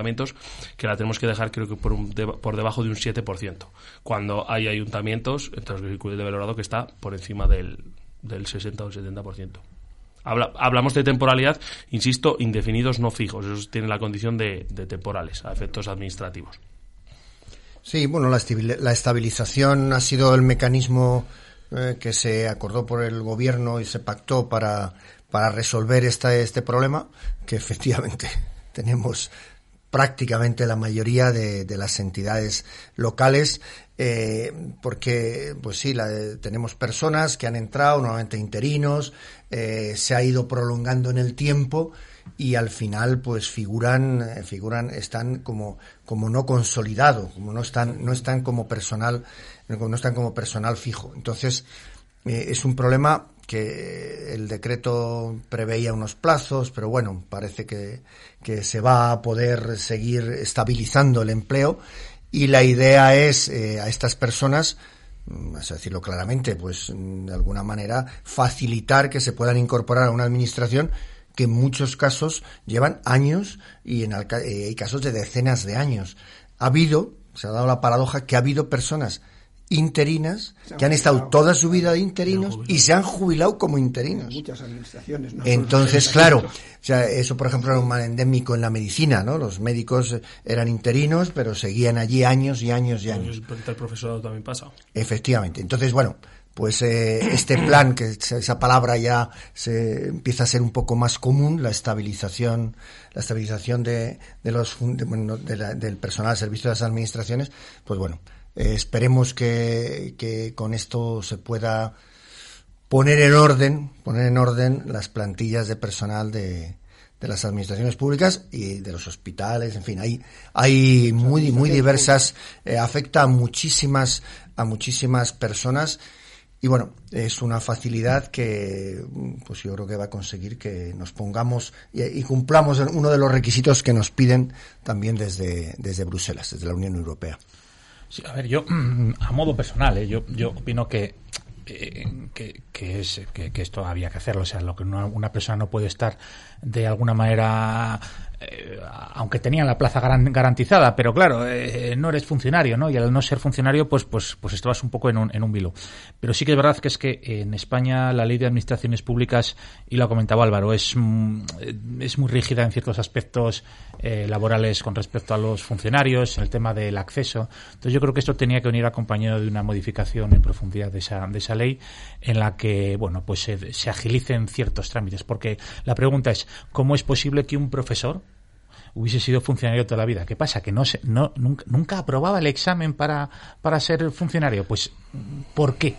que la tenemos que dejar creo que por, un, de, por debajo de un 7%, cuando hay ayuntamientos, entonces el de valorado que está por encima del, del 60 o 70%. Habla, hablamos de temporalidad, insisto, indefinidos no fijos, eso tiene la condición de, temporales a efectos administrativos. Sí, bueno, la estabilización ha sido el mecanismo eh, que se acordó por el gobierno y se pactó para, para resolver esta, este problema, que efectivamente tenemos prácticamente la mayoría de, las entidades locales eh, porque pues sí la, tenemos personas que han entrado nuevamente interinos eh, se ha ido prolongando en el tiempo y al final pues figuran eh, figuran están como como no consolidado como no están no están como personal no están como personal fijo. Entonces es un problema que el decreto preveía unos plazos, pero bueno, parece que, que se va a poder seguir estabilizando el empleo y la idea es eh, a estas personas, vamos a decirlo claramente, pues de alguna manera facilitar que se puedan incorporar a una administración que en muchos casos llevan años y en eh, hay casos de decenas de años. Ha habido, se ha dado la paradoja que ha habido personas interinas que han estado toda su vida de interinos y se han jubilado como interinos. Muchas administraciones. No Entonces, claro, o sea, eso por ejemplo era un mal endémico en la medicina, ¿no? Los médicos eran interinos, pero seguían allí años y años y años. El profesorado también pasa. Efectivamente. Entonces, bueno, pues eh, este plan, que esa palabra ya se empieza a ser un poco más común, la estabilización, la estabilización de, de los de, bueno, de la, del personal al servicio de las administraciones, pues bueno, eh, esperemos que, que, con esto se pueda poner en orden, poner en orden las plantillas de personal de, de las administraciones públicas y de los hospitales, en fin, hay, hay muy, muy diversas, eh, afecta a muchísimas, a muchísimas personas y bueno, es una facilidad que pues yo creo que va a conseguir que nos pongamos y, y cumplamos uno de los requisitos que nos piden también desde, desde Bruselas, desde la Unión Europea. Sí, a ver, yo, a modo personal, ¿eh? yo, yo opino que, eh, que, es, que, esto había que hacerlo. O sea, lo que una, una persona no puede estar de alguna manera eh, aunque tenían la plaza garantizada, pero claro, eh, no eres funcionario, ¿no? Y al no ser funcionario, pues, pues, pues estabas un poco en un, en un vilo. Pero sí que es verdad que es que en España la ley de administraciones públicas, y lo ha comentado Álvaro, es, es muy rígida en ciertos aspectos eh, laborales con respecto a los funcionarios, el tema del acceso. Entonces yo creo que esto tenía que venir acompañado de una modificación en profundidad de esa, de esa ley, en la que, bueno, pues se, se agilicen ciertos trámites. Porque la pregunta es, ¿cómo es posible que un profesor hubiese sido funcionario toda la vida. ¿Qué pasa? Que no, se, no nunca, nunca aprobaba el examen para, para ser funcionario. Pues, ¿por qué?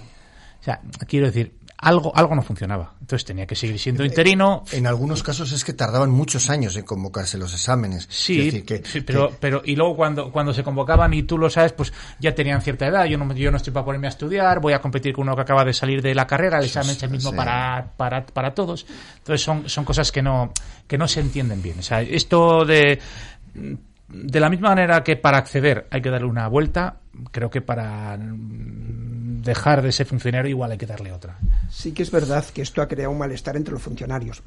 O sea, quiero decir, algo, algo no funcionaba. Entonces tenía que seguir siendo interino. En algunos casos es que tardaban muchos años en convocarse los exámenes. Sí, decir, que, sí pero, que... pero y luego cuando, cuando se convocaban y tú lo sabes, pues ya tenían cierta edad. Yo no, yo no estoy para ponerme a estudiar, voy a competir con uno que acaba de salir de la carrera, el examen es el mismo sí. para, para, para todos. Entonces son, son cosas que no, que no se entienden bien. O sea, esto de de la misma manera que para acceder hay que darle una vuelta, creo que para dejar de ser funcionario igual hay que darle otra. Sí que es verdad que esto ha creado un malestar entre los funcionarios.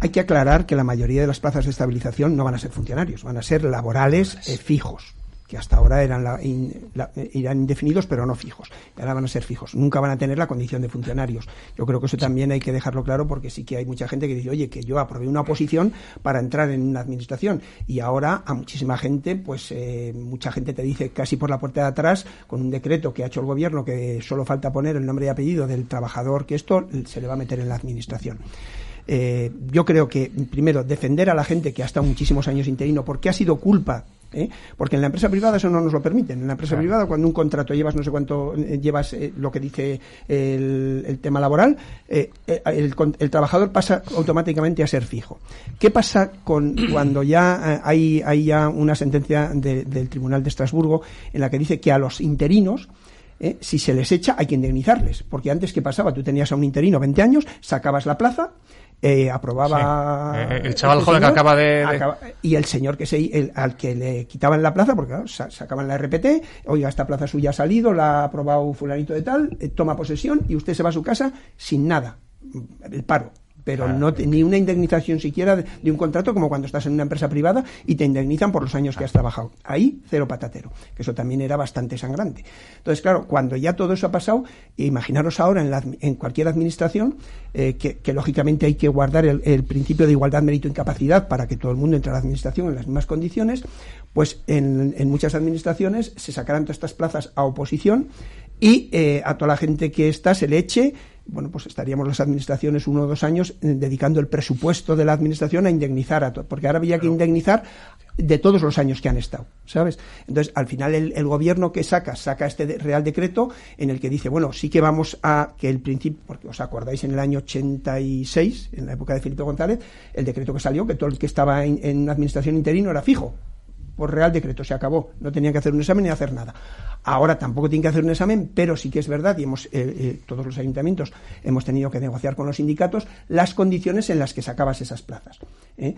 Hay que aclarar que la mayoría de las plazas de estabilización no van a ser funcionarios, van a ser laborales eh, fijos. Que hasta ahora eran, la, eran indefinidos pero no fijos. Ahora van a ser fijos. Nunca van a tener la condición de funcionarios. Yo creo que eso también hay que dejarlo claro porque sí que hay mucha gente que dice, oye, que yo aprobé una oposición para entrar en una administración y ahora a muchísima gente, pues eh, mucha gente te dice casi por la puerta de atrás, con un decreto que ha hecho el gobierno que solo falta poner el nombre y apellido del trabajador que esto se le va a meter en la administración. Eh, yo creo que, primero, defender a la gente que ha estado muchísimos años interino porque ha sido culpa ¿eh? porque en la empresa privada eso no nos lo permiten. En la empresa privada, cuando un contrato llevas no sé cuánto, eh, llevas lo que dice el, tema laboral, el, trabajador pasa automáticamente a ser fijo. ¿Qué pasa con cuando ya hay, hay ya una sentencia del Tribunal de Estrasburgo en la que dice que a los interinos si se les echa hay que indemnizarles, porque antes ¿qué pasaba? Tú tenías a un interino 20 años, sacabas la plaza, eh, aprobaba eh, el chaval joven que acaba de, y el señor que se al que le quitaban la plaza porque sacaban la RPT oiga esta plaza suya ha salido la ha aprobado fulanito de tal eh, toma posesión y usted se va a su casa sin nada el paro pero no ni una indemnización siquiera de, un contrato como cuando estás en una empresa privada y te indemnizan por los años que has trabajado. Ahí cero patatero, que eso también era bastante sangrante. Entonces, claro, cuando ya todo eso ha pasado, imaginaros ahora en, en cualquier administración eh, que, lógicamente hay que guardar el, principio de igualdad, mérito, incapacidad para que todo el mundo entre a la administración en las mismas condiciones, pues en, muchas administraciones se sacarán todas estas plazas a oposición y eh, a toda la gente que está se le eche bueno, pues estaríamos las administraciones uno o dos años eh, dedicando el presupuesto de la administración a indemnizar a todo, porque ahora había que indemnizar de todos los años que han estado, ¿sabes? Entonces, al final el, gobierno que saca, saca este Real Decreto en el que dice, bueno, sí que vamos a que el principio, porque os acordáis en el año 86, en la época de Felipe González, el decreto que salió, que todo el que estaba en, en administración interino era fijo, por Real Decreto, se acabó, no tenían que hacer un examen ni hacer nada. Ahora tampoco tienen que hacer un examen, pero sí que es verdad, y hemos, eh, eh, todos los ayuntamientos hemos tenido que negociar con los sindicatos las condiciones en las que sacabas esas plazas. ¿eh?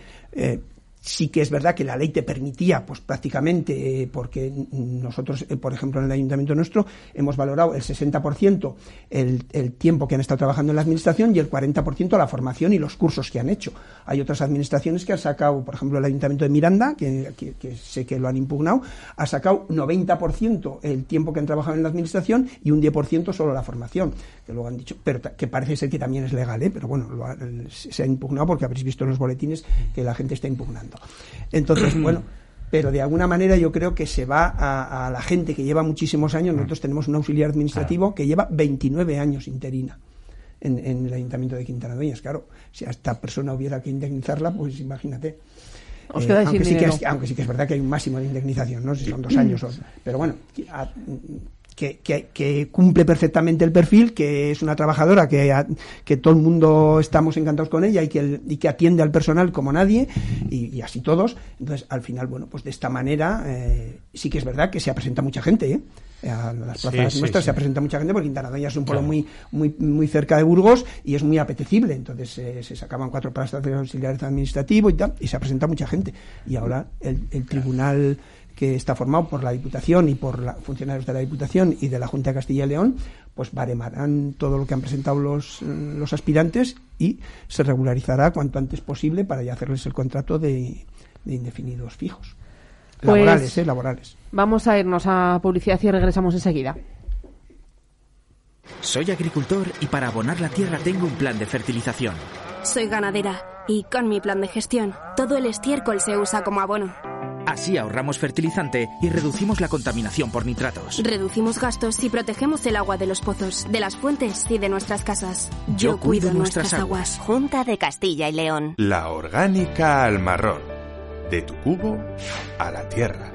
Sí que es verdad que la ley te permitía, pues prácticamente, eh, porque nosotros, eh, por ejemplo, en el ayuntamiento nuestro, hemos valorado el 60% el, el tiempo que han estado trabajando en la administración y el 40% la formación y los cursos que han hecho. Hay otras administraciones que han sacado, por ejemplo, el ayuntamiento de Miranda, que, sé que lo han impugnado, ha sacado 90% el tiempo que han trabajado en la administración y un 10% solo la formación, que luego han dicho, pero que parece ser que también es legal, ¿eh? pero bueno, se ha impugnado porque habréis visto en los boletines que la gente está impugnando. Entonces, bueno, pero de alguna manera yo creo que se va a, la gente que lleva muchísimos años. Nosotros tenemos un auxiliar administrativo que lleva 29 años interina en, el Ayuntamiento de Quintana Dueñas. Claro, si a esta persona hubiera que indemnizarla, pues imagínate. Eh, aunque, sí que es, aunque sí que es verdad que hay un máximo de indemnización, no sé si son dos años, o, pero bueno, que, cumple perfectamente el perfil, que es una trabajadora que, que todo el mundo estamos encantados con ella y que, y que atiende al personal como nadie y, así todos. Entonces, al final, bueno, pues de esta manera eh, sí que es verdad que se presenta mucha gente, ¿eh? A las plazas nuestras se presenta mucha gente porque Quintana es un pueblo muy, muy, muy cerca de Burgos y es muy apetecible. Entonces eh, se sacaban cuatro plazas de auxiliares administrativos y tal, y se presenta mucha gente. Y ahora el, el tribunal que está formado por la Diputación y por los funcionarios de la Diputación y de la Junta de Castilla y León, pues baremarán todo lo que han presentado los, los aspirantes y se regularizará cuanto antes posible para ya hacerles el contrato de, indefinidos fijos. Pues laborales, ¿eh? Laborales. Vamos a irnos a publicidad y regresamos enseguida. Soy agricultor y para abonar la tierra tengo un plan de fertilización. Soy ganadera y con mi plan de gestión todo el estiércol se usa como abono. Así ahorramos fertilizante y reducimos la contaminación por nitratos. Reducimos gastos y protegemos el agua de los pozos, de las fuentes y de nuestras casas. Yo, cuido, nuestras, aguas. Junta de Castilla y León. La orgánica al marrón. De tu cubo a la tierra.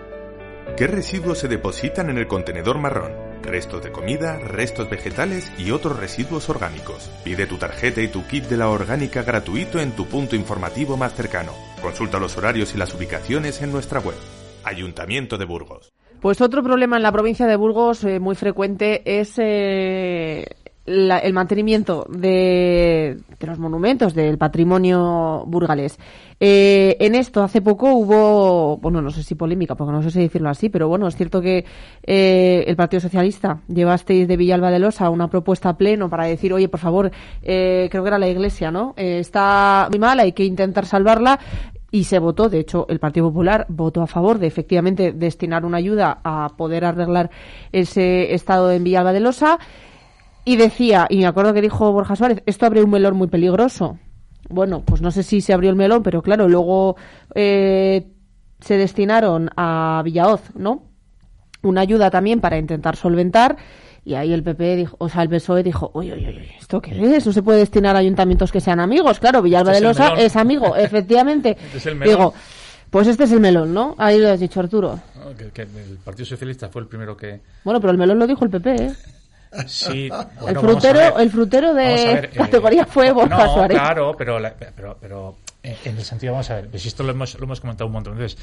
¿Qué residuos se depositan en el contenedor marrón? Restos de comida, restos vegetales y otros residuos orgánicos. Pide tu tarjeta y tu kit de la orgánica gratuito en tu punto informativo más cercano. Consulta los horarios y las ubicaciones en nuestra web. Ayuntamiento de Burgos. Pues otro problema en la provincia de Burgos eh, muy frecuente es eh, el mantenimiento de, los monumentos del patrimonio burgalés. Eh, en esto hace poco hubo, bueno, no sé si polémica, porque no sé si decirlo así, pero bueno, es cierto que eh, el Partido Socialista llevasteis de Villalba de Losa una propuesta a pleno para decir, oye, por favor, eh, creo que era la iglesia, ¿no? está muy mal, hay que intentar salvarla y se votó, de hecho, el Partido Popular votó a favor de efectivamente destinar una ayuda a poder arreglar ese estado en Villalba de Losa. Y decía, y me acuerdo que dijo Borja Suárez, esto abre un melón muy peligroso. Bueno, pues no sé si se abrió el melón, pero claro, luego eh, se destinaron a Villaoz, ¿no? Una ayuda también para intentar solventar. Y ahí el PP dijo, o sea, el PSOE dijo, oye, oye, oye, ¿esto qué es? No se puede destinar a ayuntamientos que sean amigos. Claro, Villalba Este de es Losa melón. es amigo, efectivamente. Este es el melón. Digo, pues este es el melón, ¿no? Ahí lo has dicho, Arturo. No, que- que el Partido Socialista fue el primero que... Bueno, pero el melón lo dijo el PP, ¿eh? Sí, el bueno, frutero, el frutero de ver, eh, categoría fue Borja no, Suárez. claro, pero, la- pero, pero eh, en el sentido, vamos a ver, pues esto lo hemos, lo hemos comentado un montón de veces.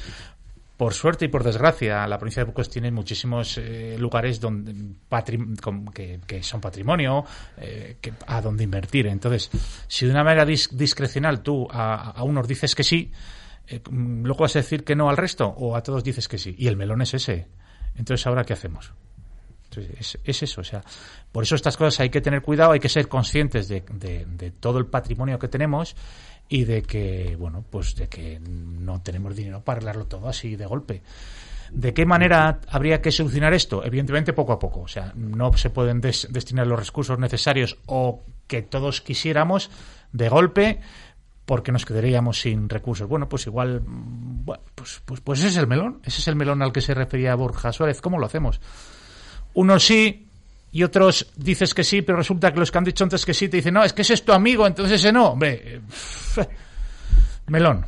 Por suerte y por desgracia, la provincia de Burgos tiene muchísimos eh, lugares donde que, que son patrimonio, eh, que, a donde invertir. Entonces, si de una manera dis- discrecional tú a, a unos dices que sí, eh, mm, luego vas a decir que no al resto, o a todos dices que sí. Y el melón es ese. Entonces, ¿ahora qué hacemos? Es, es eso, o sea, por eso estas cosas hay que tener cuidado, hay que ser conscientes de, todo el patrimonio que tenemos y de que, bueno, pues de que no tenemos dinero para arreglarlo todo así de golpe. ¿De qué manera habría que solucionar esto? Evidentemente poco a poco, o sea, no se pueden des- destinar los recursos necesarios o que todos quisiéramos de golpe porque nos quedaríamos sin recursos. Bueno, pues igual, mm, pues, pues, pues ese es el melón, ese es el melón al que se refería Borja Suárez. ¿Cómo lo hacemos? Unos sí y otros dices que sí, pero resulta que los que han dicho antes que sí te dicen, no, es que ese es tu amigo, entonces ese no. Hombre, eh, melón.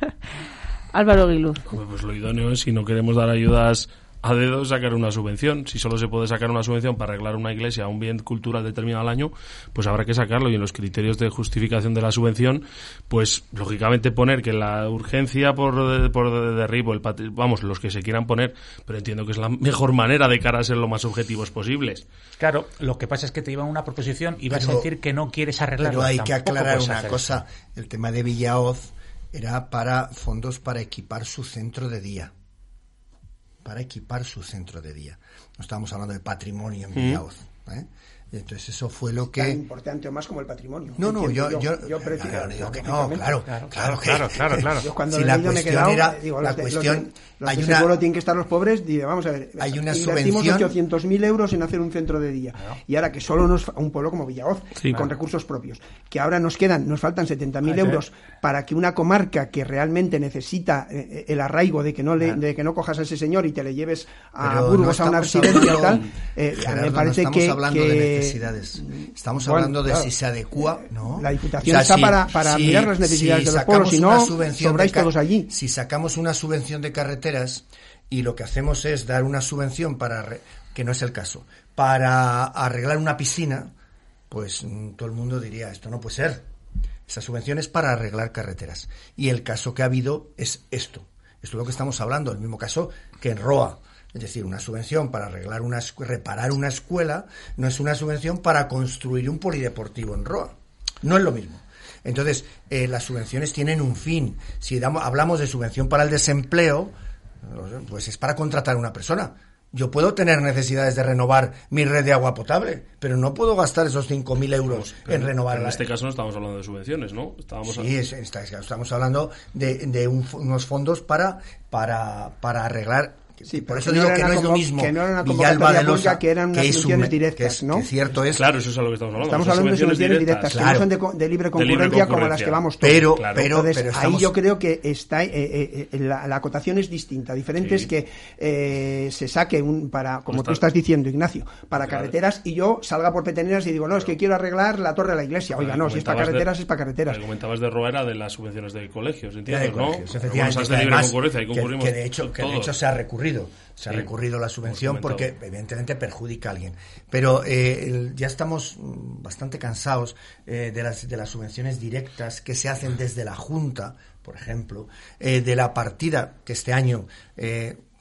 Álvaro. Hombre, Pues lo idóneo es, si no queremos dar ayudas a dedo, sacar una subvención. Si solo se puede sacar una subvención para arreglar una iglesia, un bien cultural determinado al año, pues habrá que sacarlo. Y en los criterios de justificación de la subvención, pues lógicamente poner que la urgencia por, por de- derribo, el vamos, los que se quieran poner, pero entiendo que es la mejor manera de cara a ser lo más objetivos posibles. Claro, lo que pasa es que te llevan una proposición y vas Pero- a decir que no quieres arreglarlo. Pero hay que aclarar una cosa. El tema de Villaoz era para fondos para equipar su centro de día. Para equipar su centro de día. No estábamos hablando de patrimonio en. Villaoz. ¿eh? Entonces eso fue lo Tan que... importante o más como el patrimonio. No, no, yo, yo, prefiero- claro, digo que no, claro, claro, claro, claro, claro. Yo cuando Si la leído me he cuestión quedado, era- digo, la los los cuestión- los hay de una- seguro tienen que estar los pobres, digo, vamos a ver, Hay una invertimos subvención- 800.000 euros en hacer un centro de día, y ahora que solo nos, fa- un pueblo como Villaoz, Sí. con recursos propios, que ahora nos quedan, nos faltan 70.000 Ah, euros para que una comarca que realmente necesita eh, el arraigo de que no le, de que no cojas a ese señor y te le lleves a Pero Burgos no a una residencia y tal, eh, me no parece estamos que, hablando que- de necesidades. Estamos Bueno, hablando de claro. si se adecua, ¿no? La Diputación está para- para mirar las necesidades de los pueblos, si no, sobráis todos allí. Si sacamos una subvención de carreteras y lo que hacemos es dar una subvención para que no es el caso, para arreglar una piscina, pues mm, todo el mundo diría, esto no puede ser. Esa subvención es para arreglar carreteras. Y el caso que ha habido es esto. Esto es lo que estamos hablando, el mismo caso que en ROA. Es decir, una subvención para arreglar una, reparar una escuela no es una subvención para construir un polideportivo en ROA. No es lo mismo. Entonces, eh, las subvenciones tienen un fin. Si damos- hablamos de subvención para el desempleo, pues es para contratar a una persona. Yo puedo tener necesidades de renovar mi red de agua potable, pero no puedo gastar esos 5.000 euros Pero- en renovar en este caso no estamos hablando de subvenciones, ¿no? Estábamos Sí, es- está- estamos hablando de, de un fo- unos fondos para, para, para arreglar. Sí, por eso que no digo era que no es lo mismo que no era una Villalba de Losa, que eran unas es un- subvenciones que directas, es- ¿no? que cierto es. Claro, eso es a lo que estamos hablando. Estamos hablando de subvenciones directas, que claro. no son de, co- de libre De libre concurrencia como las que vamos todos. Pero- Claro. pero, Entonces, pero ahí estamos- yo creo que está eh, eh, eh, la, la acotación es distinta. Diferente es que eh, se saque un para, como Pues tú está- estás diciendo, Ignacio, para Claro. carreteras y yo salga por peteneras y digo, no, es que quiero arreglar la torre de la iglesia. Oiga, no, si es para carreteras, es para carreteras. Lo que comentabas de Roa era de las subvenciones de colegios, ¿entiendes? de ¿no? que de libre concurrencia, ahí que- que, de hecho que de todos. hecho se ha recurrido se ha recurrido la subvención porque evidentemente perjudica a alguien. Pero eh, ya estamos mm, bastante cansados eh, de las de las subvenciones directas que se hacen desde la junta por ejemplo eh, de la partida que este año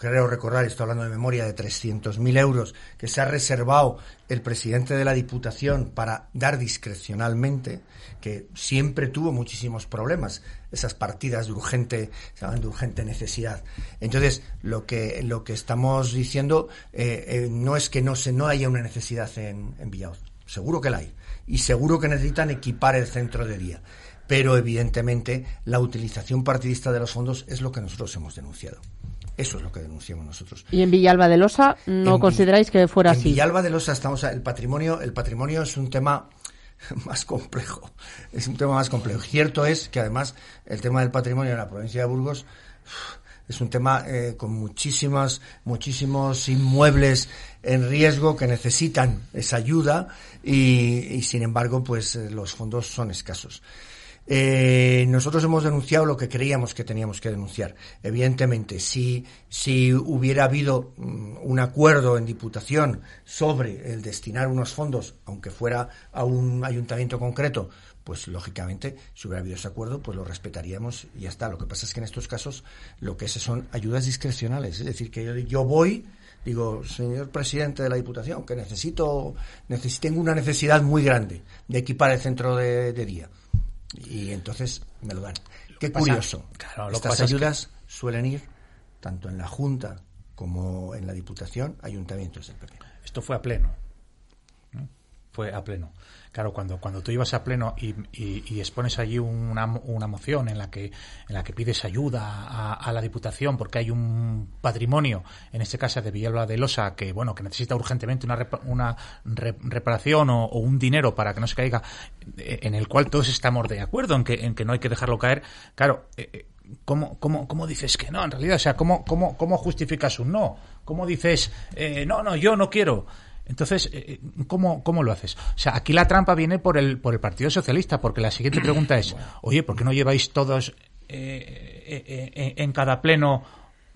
creo recordar, estoy hablando de memoria, de 300.000 euros que se ha reservado el presidente de la Diputación para dar discrecionalmente, que siempre tuvo muchísimos problemas, esas partidas de urgente, se llaman de urgente necesidad. Entonces, lo que, lo que estamos diciendo eh, eh, no es que no, se, no haya una necesidad en, en Villaos, seguro que la hay, y seguro que necesitan equipar el centro de día pero evidentemente la utilización partidista de los fondos es lo que nosotros hemos denunciado. Eso es lo que denunciamos nosotros. ¿Y en Villalba de Losa no consideráis que fuera en así? En Villalba de Losa estamos el patrimonio, el patrimonio es un tema más complejo. Es un tema más complejo. Cierto es que además el tema del patrimonio en la provincia de Burgos es un tema eh, con muchísimas, muchísimos inmuebles en riesgo que necesitan esa ayuda y, sin embargo, pues eh, los fondos son escasos. Eh, nosotros hemos denunciado lo que creíamos que teníamos que denunciar. Evidentemente, si, si hubiera habido mm, un acuerdo en Diputación sobre el destinar unos fondos, aunque fuera a un ayuntamiento concreto, pues lógicamente, si hubiera habido ese acuerdo, pues lo respetaríamos y ya está. Lo que pasa es que en estos casos lo que es son ayudas discrecionales. Es decir, que yo, yo voy, digo, señor presidente de la Diputación, que necesito, tengo una necesidad muy grande de equipar el centro de día y entonces me lo dan. Qué curioso. Estas ayudas suelen ir tanto en la Junta como en la Diputación, ayuntamientos del PP. Esto fue a pleno. Fue a pleno. Claro, cuando, cuando tú ibas a pleno y, y, expones allí una, una, moción en la que en la que pides ayuda a, la Diputación porque hay un patrimonio, en este caso de Villalba de Losa, que bueno que necesita urgentemente una, una reparación o, un dinero para que no se caiga, eh, en el cual todos estamos de acuerdo en que, en que no hay que dejarlo caer, claro, eh, eh, ¿Cómo, cómo, cómo, dices que no? En realidad, o sea, ¿cómo, cómo, cómo justificas un no? ¿Cómo dices, no, no, yo no quiero? Entonces, eh, eh, ¿cómo, ¿cómo lo haces? O sea, aquí la trampa viene por el, por el Partido Socialista, porque la siguiente pregunta es, oye, ¿por qué no lleváis todos eh, en cada pleno,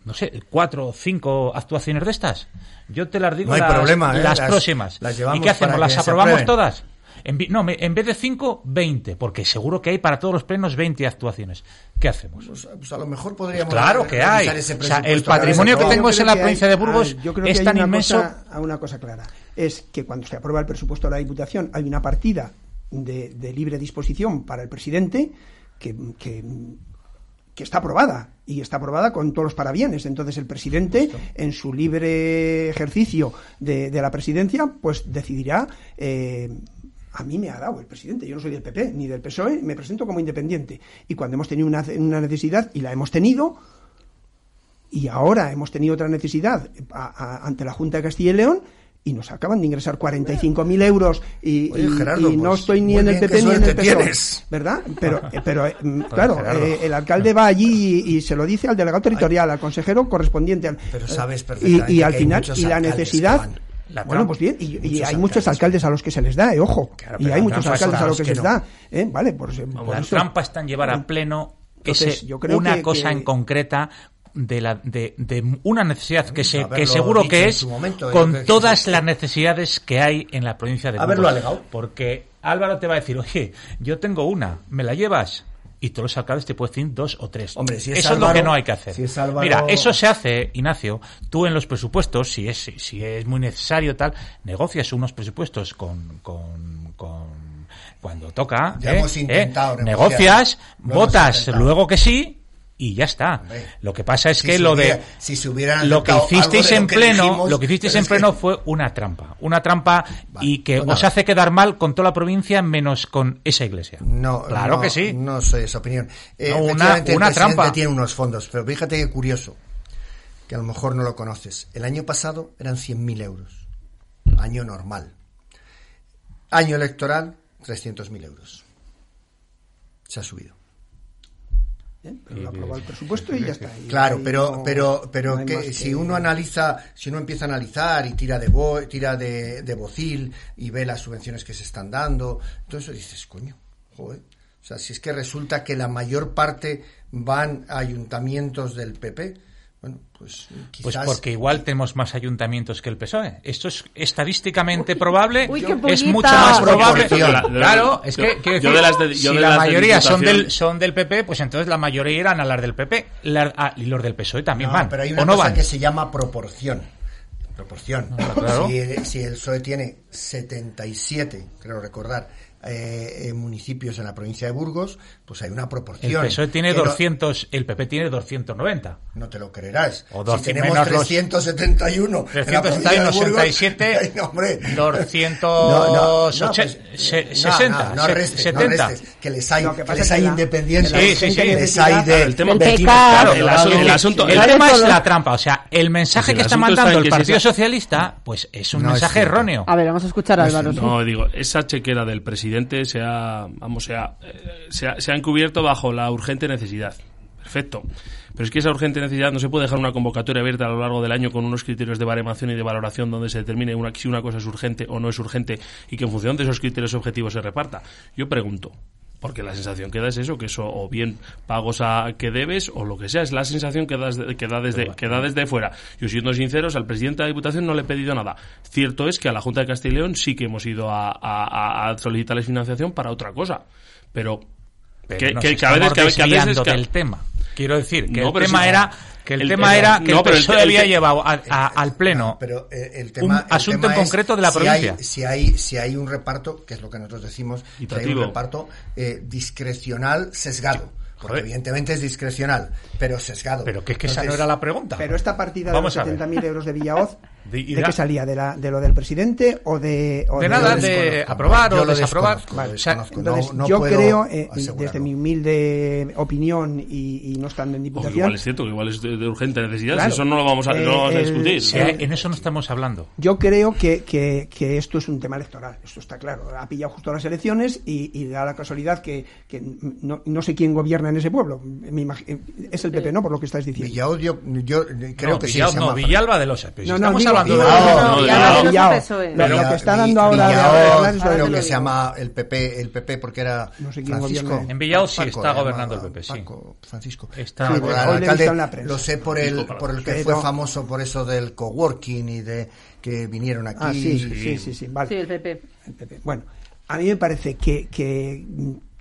no sé, cuatro o cinco actuaciones de estas? Yo te las digo no hay las, problema, las próximas. ¿Y qué hacemos? ¿Las aprobamos todas? En, no, en vez de 5, 20, porque seguro que hay para todos los plenos 20 actuaciones. ¿Qué hacemos? Pues, pues a lo mejor podríamos. claro que hay. O sea, el patrimonio que tengo es en la provincia de Burgos yo creo que es tan inmenso. a una cosa clara: es que cuando se aprueba el presupuesto de la Diputación hay una partida de, de libre disposición para el presidente que, que que está aprobada y está aprobada con todos los parabienes. Entonces el presidente, en su libre ejercicio de, de la presidencia, pues decidirá eh, a mí me ha dado el presidente. Yo no soy del PP ni del PSOE, me presento como independiente. Y cuando hemos tenido una, necesidad, y la hemos tenido, y ahora hemos tenido otra necesidad ante la Junta de Castilla y León, y nos acaban de ingresar 45.000 euros y, y, no pues, estoy ni en el PP ni en el PSOE, ¿verdad? Pero, eh, pero eh, mm, claro, eh, el alcalde va allí y, se lo dice al delegado territorial, al consejero correspondiente. Al, pero sabes perfectamente y, al final, y la necesidad bueno, pues bien, y, hay muchos alcaldes a los que se les da, eh, ojo. y hay muchos alcaldes a los que, se les da. Eh, vale, por, la trampa está en llevar a pleno una cosa en concreta de, la, de, de una necesidad que, se, que seguro que es con todas las necesidades que hay en la provincia de Burgos. alegado. Porque Álvaro te va a decir, oye, yo tengo una, ¿me la llevas? Y todos los alcaldes te pueden decir dos o tres. Hombre, si eso es lo que no hay que hacer. Mira, eso se hace, Ignacio, tú en los presupuestos, si es, si es muy necesario tal, negocias unos presupuestos con, con, cuando toca, ya hemos ¿eh? intentado negocias, votas luego que sí y ya está. lo que pasa es que lo de si lo que hicisteis en pleno, lo que hicisteis en pleno fue una trampa, una trampa y que pues os hace quedar mal con toda la provincia menos con esa iglesia. No, claro que sí. No sé esa opinión. Eh, una, una trampa tiene unos fondos, pero fíjate qué curioso, que a lo mejor no lo conoces. El año pasado eran 100.000 euros, año normal. Año electoral 300.000 euros. Se ha subido. ¿Eh? pero lo aprobado el presupuesto y ya está. claro, pero pero pero que si uno analiza, si uno empieza a analizar y tira de tira de, de bocil y ve las subvenciones que se están dando, entonces dices, coño, joder. O sea, si es que resulta que la mayor parte van a ayuntamientos del PP, bueno, pues, pues porque igual tenemos más ayuntamientos que el PSOE. Esto es estadísticamente probable. es mucho más probable. claro, es que, si la mayoría son del son del PP, pues entonces la mayoría irán a las del PP. Ah, y los del PSOE también van. Pero hay una cosa que se llama proporción. Proporción. si, el PSOE tiene 77, creo recordar, eh, municipios en la provincia de Burgos, pues hay una proporción. El PSOE tiene 200, el PP tiene 290. No te lo creerás. O si tenemos 371, 371, 67, no, hombre. 260, no, restes, 70. que les hay, que, que les hay independientes, sí, sí, sí, que les hay de, el tema, el de, claro, el, el, asunto, el, tema es la trampa, o sea, el mensaje que está mandando el Partido Socialista, pues es un mensaje erróneo. A ver, vamos a escuchar a Álvaro. No, digo, esa chequera del presidente se ha, vamos, se ha, se ha, se ha encubierto bajo la urgente necesidad. Perfecto. Pero es que esa urgente necesidad no se puede dejar una convocatoria abierta a lo largo del año con unos criterios de baremación y de valoración donde se determine una, si una cosa es urgente o no es urgente y que en función de esos criterios objetivos se reparta. Yo pregunto, porque la sensación que da es eso, que eso o bien pagos a que debes o lo que sea, es la sensación que, das, que, da, desde, que da desde fuera. Yo siendo sinceros, al presidente de la Diputación no le he pedido nada. Cierto es que a la Junta de Castilla y León sí que hemos ido a, a, a solicitarles financiación para otra cosa, pero pero que, que, que, a veces, que, a veces que, del tema. Quiero decir que no, el tema era que el, el tema era que no, el PSOE había llevado a, a, al pleno pero el tema, un asunto tema en concreto de la si provincia. Hay, si hay si hay un reparto, que es lo que nosotros decimos, si hay un reparto eh, discrecional sesgado. Porque evidentemente es discrecional, pero sesgado. Pero que es que Entonces, esa no era la pregunta. Pero esta partida Vamos de los 70.000 euros de Villaoz, ¿de, ¿de qué salía? ¿De, la, ¿De lo del presidente o de...? O de, de nada, de aprobar o desaprobar. Vale, o sea, entonces, no, no yo creo, eh, desde mi humilde opinión y, y no estando en diputación... Igual es cierto, que igual es de, urgente necesidad, claro, si eso no lo vamos a, eh, no vamos a discutir. Sí, en eso no estamos hablando. Yo creo que, que, que, esto es un tema electoral, esto está claro. Ha pillado justo las elecciones y, y da la casualidad que, que no, no sé quién gobierna en ese pueblo es el PP, ¿no? Por lo que estáis diciendo. Villao, yo, yo creo no, que sí. No, Villalba de los no, no, estamos digo, hablando de Villao, Lo que está dando ahora creo que se llama el PP, el PP porque era no sé quién Francisco. En Villao sí está gobernando el PP, sí. Francisco. Está lo sé por el por el que fue famoso por eso del coworking y de que vinieron aquí. Ah, sí, sí, sí, sí, vale. Sí, el PP. El PP. Bueno, a mí me parece que, que,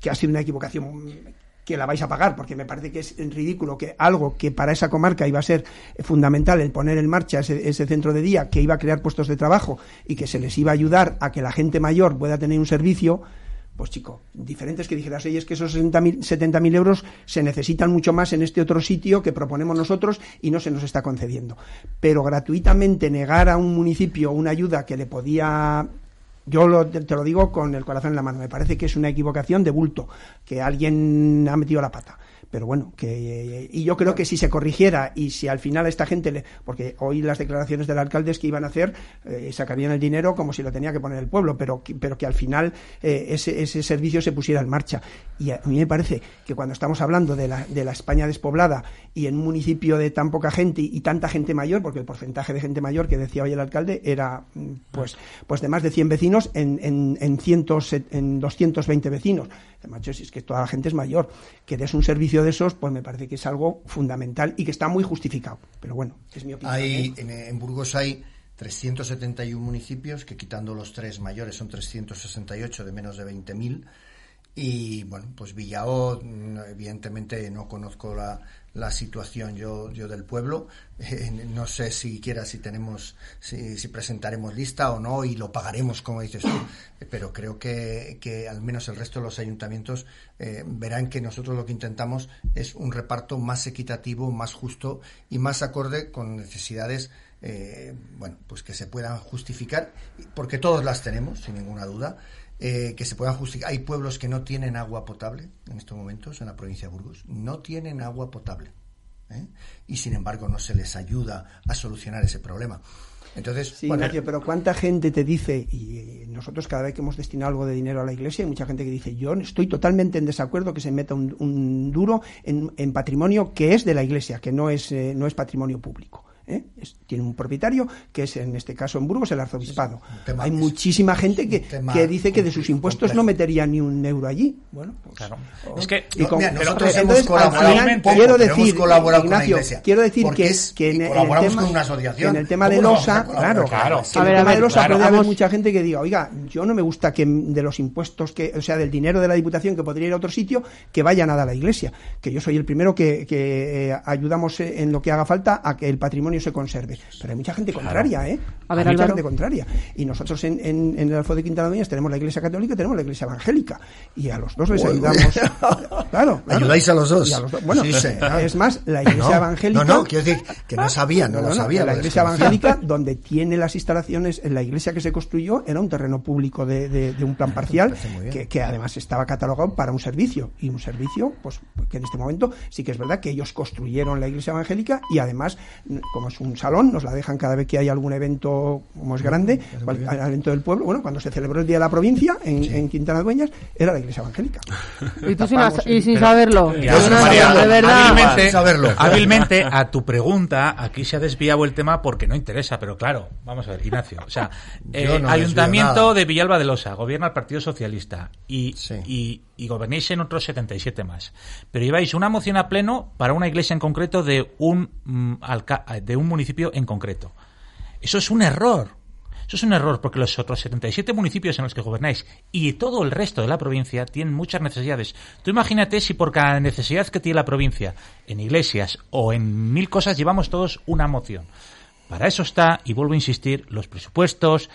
que ha sido una equivocación que la vais a pagar, porque me parece que es ridículo que algo que para esa comarca iba a ser fundamental el poner en marcha ese, ese, centro de día, que iba a crear puestos de trabajo y que se les iba a ayudar a que la gente mayor pueda tener un servicio, pues chico, diferentes que dijeras, oye, es que esos 70.000 euros se necesitan mucho más en este otro sitio que proponemos nosotros y no se nos está concediendo. Pero gratuitamente negar a un municipio una ayuda que le podía yo lo, te lo digo con el corazón en la mano. Me parece que es una equivocación de bulto, que alguien ha metido la pata. Pero bueno, que y yo creo que si se corrigiera y si al final esta gente le, porque hoy las declaraciones del alcalde es que iban a hacer eh, sacarían el dinero como si lo tenía que poner el pueblo, pero pero que al final eh, ese, ese servicio se pusiera en marcha. Y a mí me parece que cuando estamos hablando de la, de la España despoblada y en un municipio de tan poca gente y, tanta gente mayor, porque el porcentaje de gente mayor que decía hoy el alcalde era pues pues de más de 100 vecinos en en, en, en 220 vecinos. Macho, si es que toda la gente es mayor, que des un servicio de esos, pues me parece que es algo fundamental y que está muy justificado. Pero bueno, es mi opinión. Hay, en, en Burgos hay 371 municipios, que quitando los tres mayores son 368 de menos de 20.000. Y bueno, pues Villao, evidentemente no conozco la, la situación yo, yo del pueblo. Eh, no sé siquiera si tenemos, si, si, presentaremos lista o no y lo pagaremos, como dices tú. Pero creo que, que al menos el resto de los ayuntamientos eh, verán que nosotros lo que intentamos es un reparto más equitativo, más justo y más acorde con necesidades eh, bueno, pues que se puedan justificar, porque todos las tenemos, sin ninguna duda, eh, que se puedan justificar. Hay pueblos que no tienen agua potable en estos momentos en la provincia de Burgos, no tienen agua potable. ¿eh? Y sin embargo no se les ayuda a solucionar ese problema. Entonces, sí, bueno, Ignacio, pero ¿cuánta gente te dice, y nosotros cada vez que hemos destinado algo de dinero a la iglesia, hay mucha gente que dice, yo estoy totalmente en desacuerdo que se meta un, un duro en, en, patrimonio que es de la iglesia, que no es, eh, no es patrimonio público? ¿Eh? Es, tiene un propietario que es en este caso en Burgos el arzobispado. Hay muchísima gente que, que dice que de sus impuestos complejo. no metería ni un euro allí. Bueno, pues, claro. oh, es que y con, mira, nosotros hemos colaborado final, poco, quiero decir, colaborado Ignacio, quiero decir que, es, que en, el tema, con una asociación. en el tema de Losa, claro, claro. En el tema de Losa puede haber mucha gente que diga, oiga, yo no me gusta que de los impuestos que, o sea, del dinero de la Diputación que podría ir a otro sitio, que vaya nada a la Iglesia. Que yo soy el primero que, que eh, ayudamos en lo que haga falta a que el patrimonio patrimonio se conserve. Pero hay mucha gente contraria, ¿eh? A ver, hay mucha gente contraria. Y nosotros en, en, en el Alfo de Quintana Dueñas tenemos la Iglesia Católica y tenemos la Iglesia Evangélica. Y a los dos les Uy, ayudamos. claro, claro. ¿Ayudáis a los dos? A los. Bueno, Sí, señor. es más, la Iglesia No, Evangélica. No, no, quiero decir que no sabía, no, lo sabía. La lo iglesia evangélica, donde tiene las instalaciones, en la iglesia que se construyó, era un terreno público de, de- de un plan parcial, que, que además estaba catalogado para un servicio. Y un servicio, pues, que en este momento sí que es verdad que ellos construyeron la iglesia evangélica y además, como es un salón, nos la dejan cada vez que hay algún evento, como es grande, cual- al evento del pueblo. Bueno, cuando se celebró el Día de la Provincia en, en Quintana Dueñas, era la iglesia evangélica. Y tú sin, as- y sin saberlo. De hábilmente, saberlo. hábilmente, a tu pregunta, aquí se ha desviado el tema porque no interesa, pero claro, vamos a ver, Ignacio. O sea, eh, no Ayuntamiento de Villalba de Losa, gobierna el Partido Socialista y, Sí. y, y gobernéis en otros 77 más. Pero lleváis una moción a pleno para una iglesia en concreto de un, mm, alca- de un municipio en concreto. Eso es un error. Eso es un error porque los otros 77 municipios en los que gobernáis y todo el resto de la provincia tienen muchas necesidades. Tú imagínate si por cada necesidad que tiene la provincia en iglesias o en mil cosas llevamos todos una moción. Para eso está, y vuelvo a insistir, los presupuestos,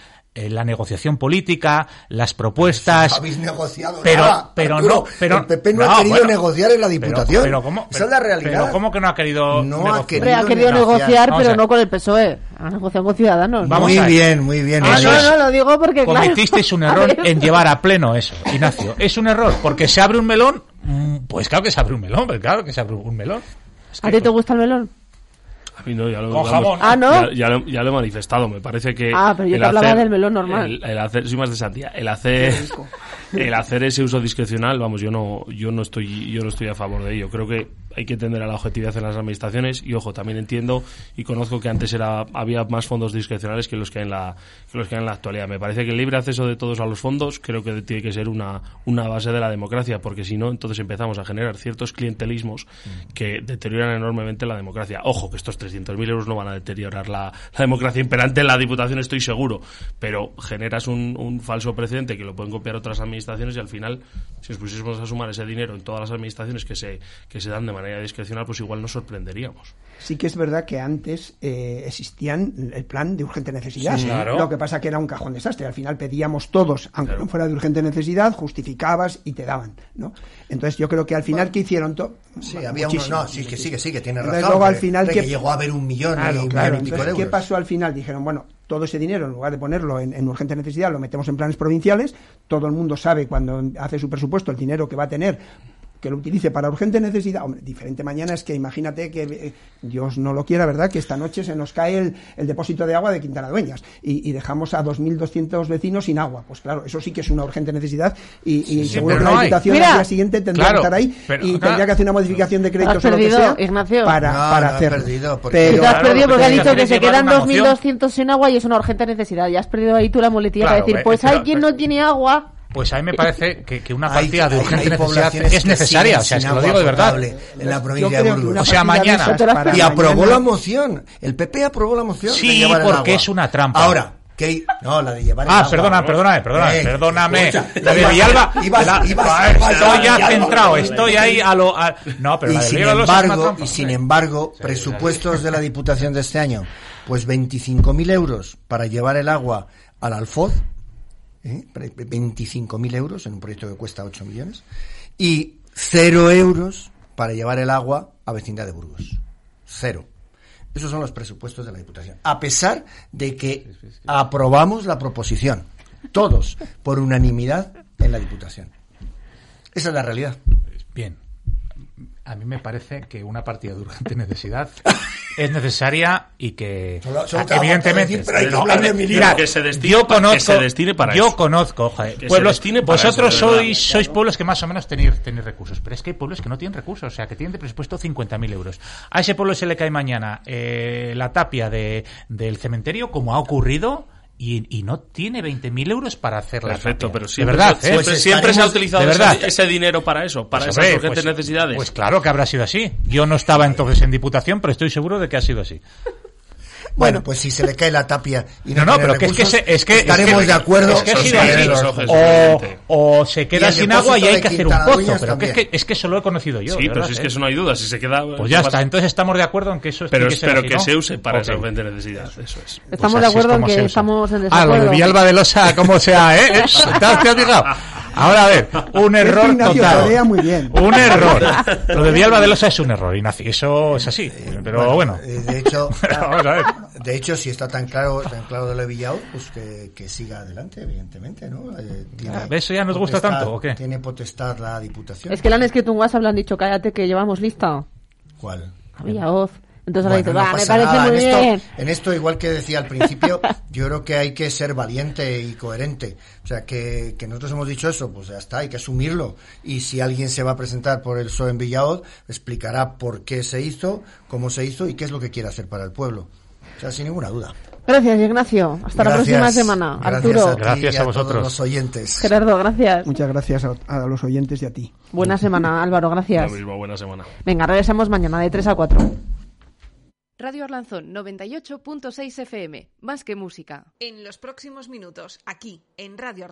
eh, la negociación política, las propuestas. Habéis negociado pero, nada, pero Arturo. no, pero el PP no, ha querido bueno, negociar en la pero- Diputación. Pero, ¿cómo? Esa es la realidad. Pero ¿cómo que no ha querido No ha negociar? querido Hombre, ha querido negociar. pero no con el PSOE. Ha negociado con Ciudadanos. muy bien, muy bien. Ah, Eso no, no, lo digo porque claro. Cometisteis un A error en llevar a pleno eso, Ignacio. Es un error, porque se abre un melón. mm, Pues claro que se abre un melón, pero claro que se abre un melón. Es que- ¿A ti te gusta el melón? A mí no, ya lo, Con vamos, jamón. Ah, ¿no? Ya, ya lo, ya lo he manifestado. Me parece que. Ah, pero yo te hablaba del melón normal. El, el hacer, soy más de Santía. El hacer, el hacer ese uso discrecional, vamos, yo no, yo no estoy, yo no estoy a favor de ello. Creo que hay que tender a la objetividad en las administraciones y ojo, también entiendo y conozco que antes era, había más fondos discrecionales que los que hay en la, que los que hay en la actualidad. Me parece que el libre acceso de todos a los fondos creo que tiene que ser una, una base de la democracia, porque si no, entonces empezamos a generar ciertos clientelismos que deterioran enormemente la democracia. Ojo, que estos 300.000 euros no van a deteriorar la, la democracia imperante en la Diputación, estoy seguro, pero generas un, un falso precedente que lo pueden copiar otras administraciones y al final, si nos pusiésemos a sumar ese dinero en todas las administraciones que se, que se dan de manera discrecional, pues igual nos sorprenderíamos. Sí que es verdad que antes eh, existían el plan de urgente necesidad. Sí, claro. Lo que pasa que era un cajón desastre. Al final pedíamos todos, aunque no fuera de urgente necesidad, justificabas y te daban, ¿no? Entonces yo creo que al final que hicieron todo. Sí, había uno. No, sí, que sí, que sí, que tiene razón. luego al final que que llegó a haber un millón Claro, y un claro. millón y pico de Entonces, ¿qué pasó al final? Dijeron, bueno, todo ese dinero, en lugar de ponerlo en, en urgente necesidad, lo metemos en planes provinciales. Todo el mundo sabe cuando hace su presupuesto el dinero que va a tener que lo utilice para urgente necesidad. Hombre, diferente mañana es que imagínate que eh, Dios no lo quiera, ¿verdad? Que esta noche se nos cae el, el depósito de agua de Quintana Dueñas y, y dejamos a 2.200 vecinos sin agua. Pues claro, eso sí que es una urgente necesidad y, y Sí, seguro que no la. Diputación al día siguiente tendría Claro, que estar ahí pero, y tendría que hacer una modificación de créditos Has o lo que perdido, sea Ignacio. para, No, para no hacerlo. perdido, porque- Pero- has perdido porque has dicho que se quedan una moción. 2.200 sin agua y es una urgente necesidad. Ya has perdido ahí tú la muletilla Claro, para decir, eh, pues hay quien no tiene agua. Pues a mí me parece que, que una Hay- partida de hay- urgente hay necesidad es necesaria. O sea, es que lo digo de verdad. En la provincia de Burgos. O sea, de mañana. Y aprobó mañana- la moción. El PP aprobó la moción. Sí, de porque agua. es una trampa. Ahora, que no, la de llevar el Ah, agua. perdona, perdóname, perdóname, Eh, perdóname. escucha, La de Villalba. ibas- la- ibas- ibas- estoy ya centrado, estoy ahí a lo. a- no, pero y la de sin embargo, y sin embargo, presupuestos de la Diputación de este año, pues 25.000 euros para llevar el agua al Alfoz, ¿eh? Pre- 25.000 euros en un proyecto que cuesta 8 millones, y cero euros para llevar el agua a vecindad de Burgos. Cero. Esos son los presupuestos de la Diputación. A pesar de que aprobamos la proposición, todos, por unanimidad en la Diputación. Esa es la realidad. Bien. A mí me parece que una partida de urgente necesidad es necesaria y que Solo- solo te vamos a evidentemente decir, pero hay que no, hablar de mi mira, libro. Que se destine yo conozco que se destine para yo eso. conozco joder, se pueblos para vosotros eso, de verdad. sois sois pueblos que más o menos tenéis, tenéis recursos pero es que hay pueblos que no tienen recursos o sea que tienen de presupuesto 50.000 euros a ese pueblo se le cae mañana eh, la tapia de, del cementerio como ha ocurrido y, y no tiene 20.000 euros para hacer la Perfecto, pero de siempre, verdad se, ¿eh? siempre, Pues siempre se ha utilizado de ese- dinero para eso, para Pues, esas hombre, urgentes pues- necesidades. Pues claro que habrá sido así. Yo no estaba entonces en Diputación, pero estoy seguro de que ha sido así. Bueno, pues si se le cae la tapia y No, no, pero que es que, recursos, se- es que estaremos es que- de acuerdo. es que sí, los ojos, o, se queda sin agua y hay de que hacer un pozo. Pero que es, que es que eso lo he conocido yo. Sí, de pero verdad, si es ¿eh? que eso no hay duda. Si se queda. Pues ya no está, entonces estamos de acuerdo en que eso Pero, ser pero así, que se use para esa de necesidad. Eso es. Estamos Pues de así es acuerdo en que estamos en Ah, lo desacuerdo. de Villalba de Losa, como sea, ¿eh? ¿Te has, fijado? Ahora a ver, un error total. torea muy bien. Un error. Lo de Villalba de Losa es un error, Ignacio. Eso es así. Pero bueno. eh, De hecho, Vamos a ver. De hecho, si está tan claro, tan claro de lo de Villao, pues que, que siga adelante, evidentemente, ¿no? Eh, tiene Ah. ¿Eso ya nos gusta tanto, o qué? Tiene potestad la Diputación. Es que le han escrito un WhatsApp, le han dicho, cállate que llevamos lista. ¿Cuál? Había voz. Entonces ahora dice, Bueno, no va, me parece nada. muy en esto, bien. en esto, igual que decía al principio, yo creo que hay que ser valiente y coherente. O sea, que, que nosotros hemos dicho eso, pues ya está, hay que asumirlo. Y si alguien se va a presentar por el PSOE en Villaod, explicará por qué se hizo, cómo se hizo y qué es lo que quiere hacer para el pueblo. O sea, sin ninguna duda. Gracias, Ignacio. Hasta la Gracias. próxima semana. Gracias Arturo. a ti Gracias y a todos vosotros. los oyentes. Gerardo, gracias. Muchas gracias a, a los oyentes y a ti. Buena semana, Álvaro, Lo gracias. mismo, buena semana. Venga, regresamos mañana de 3 a 4. Radio Arlanzón 98.6 FM. Más que música. En los próximos minutos, aquí, en Radio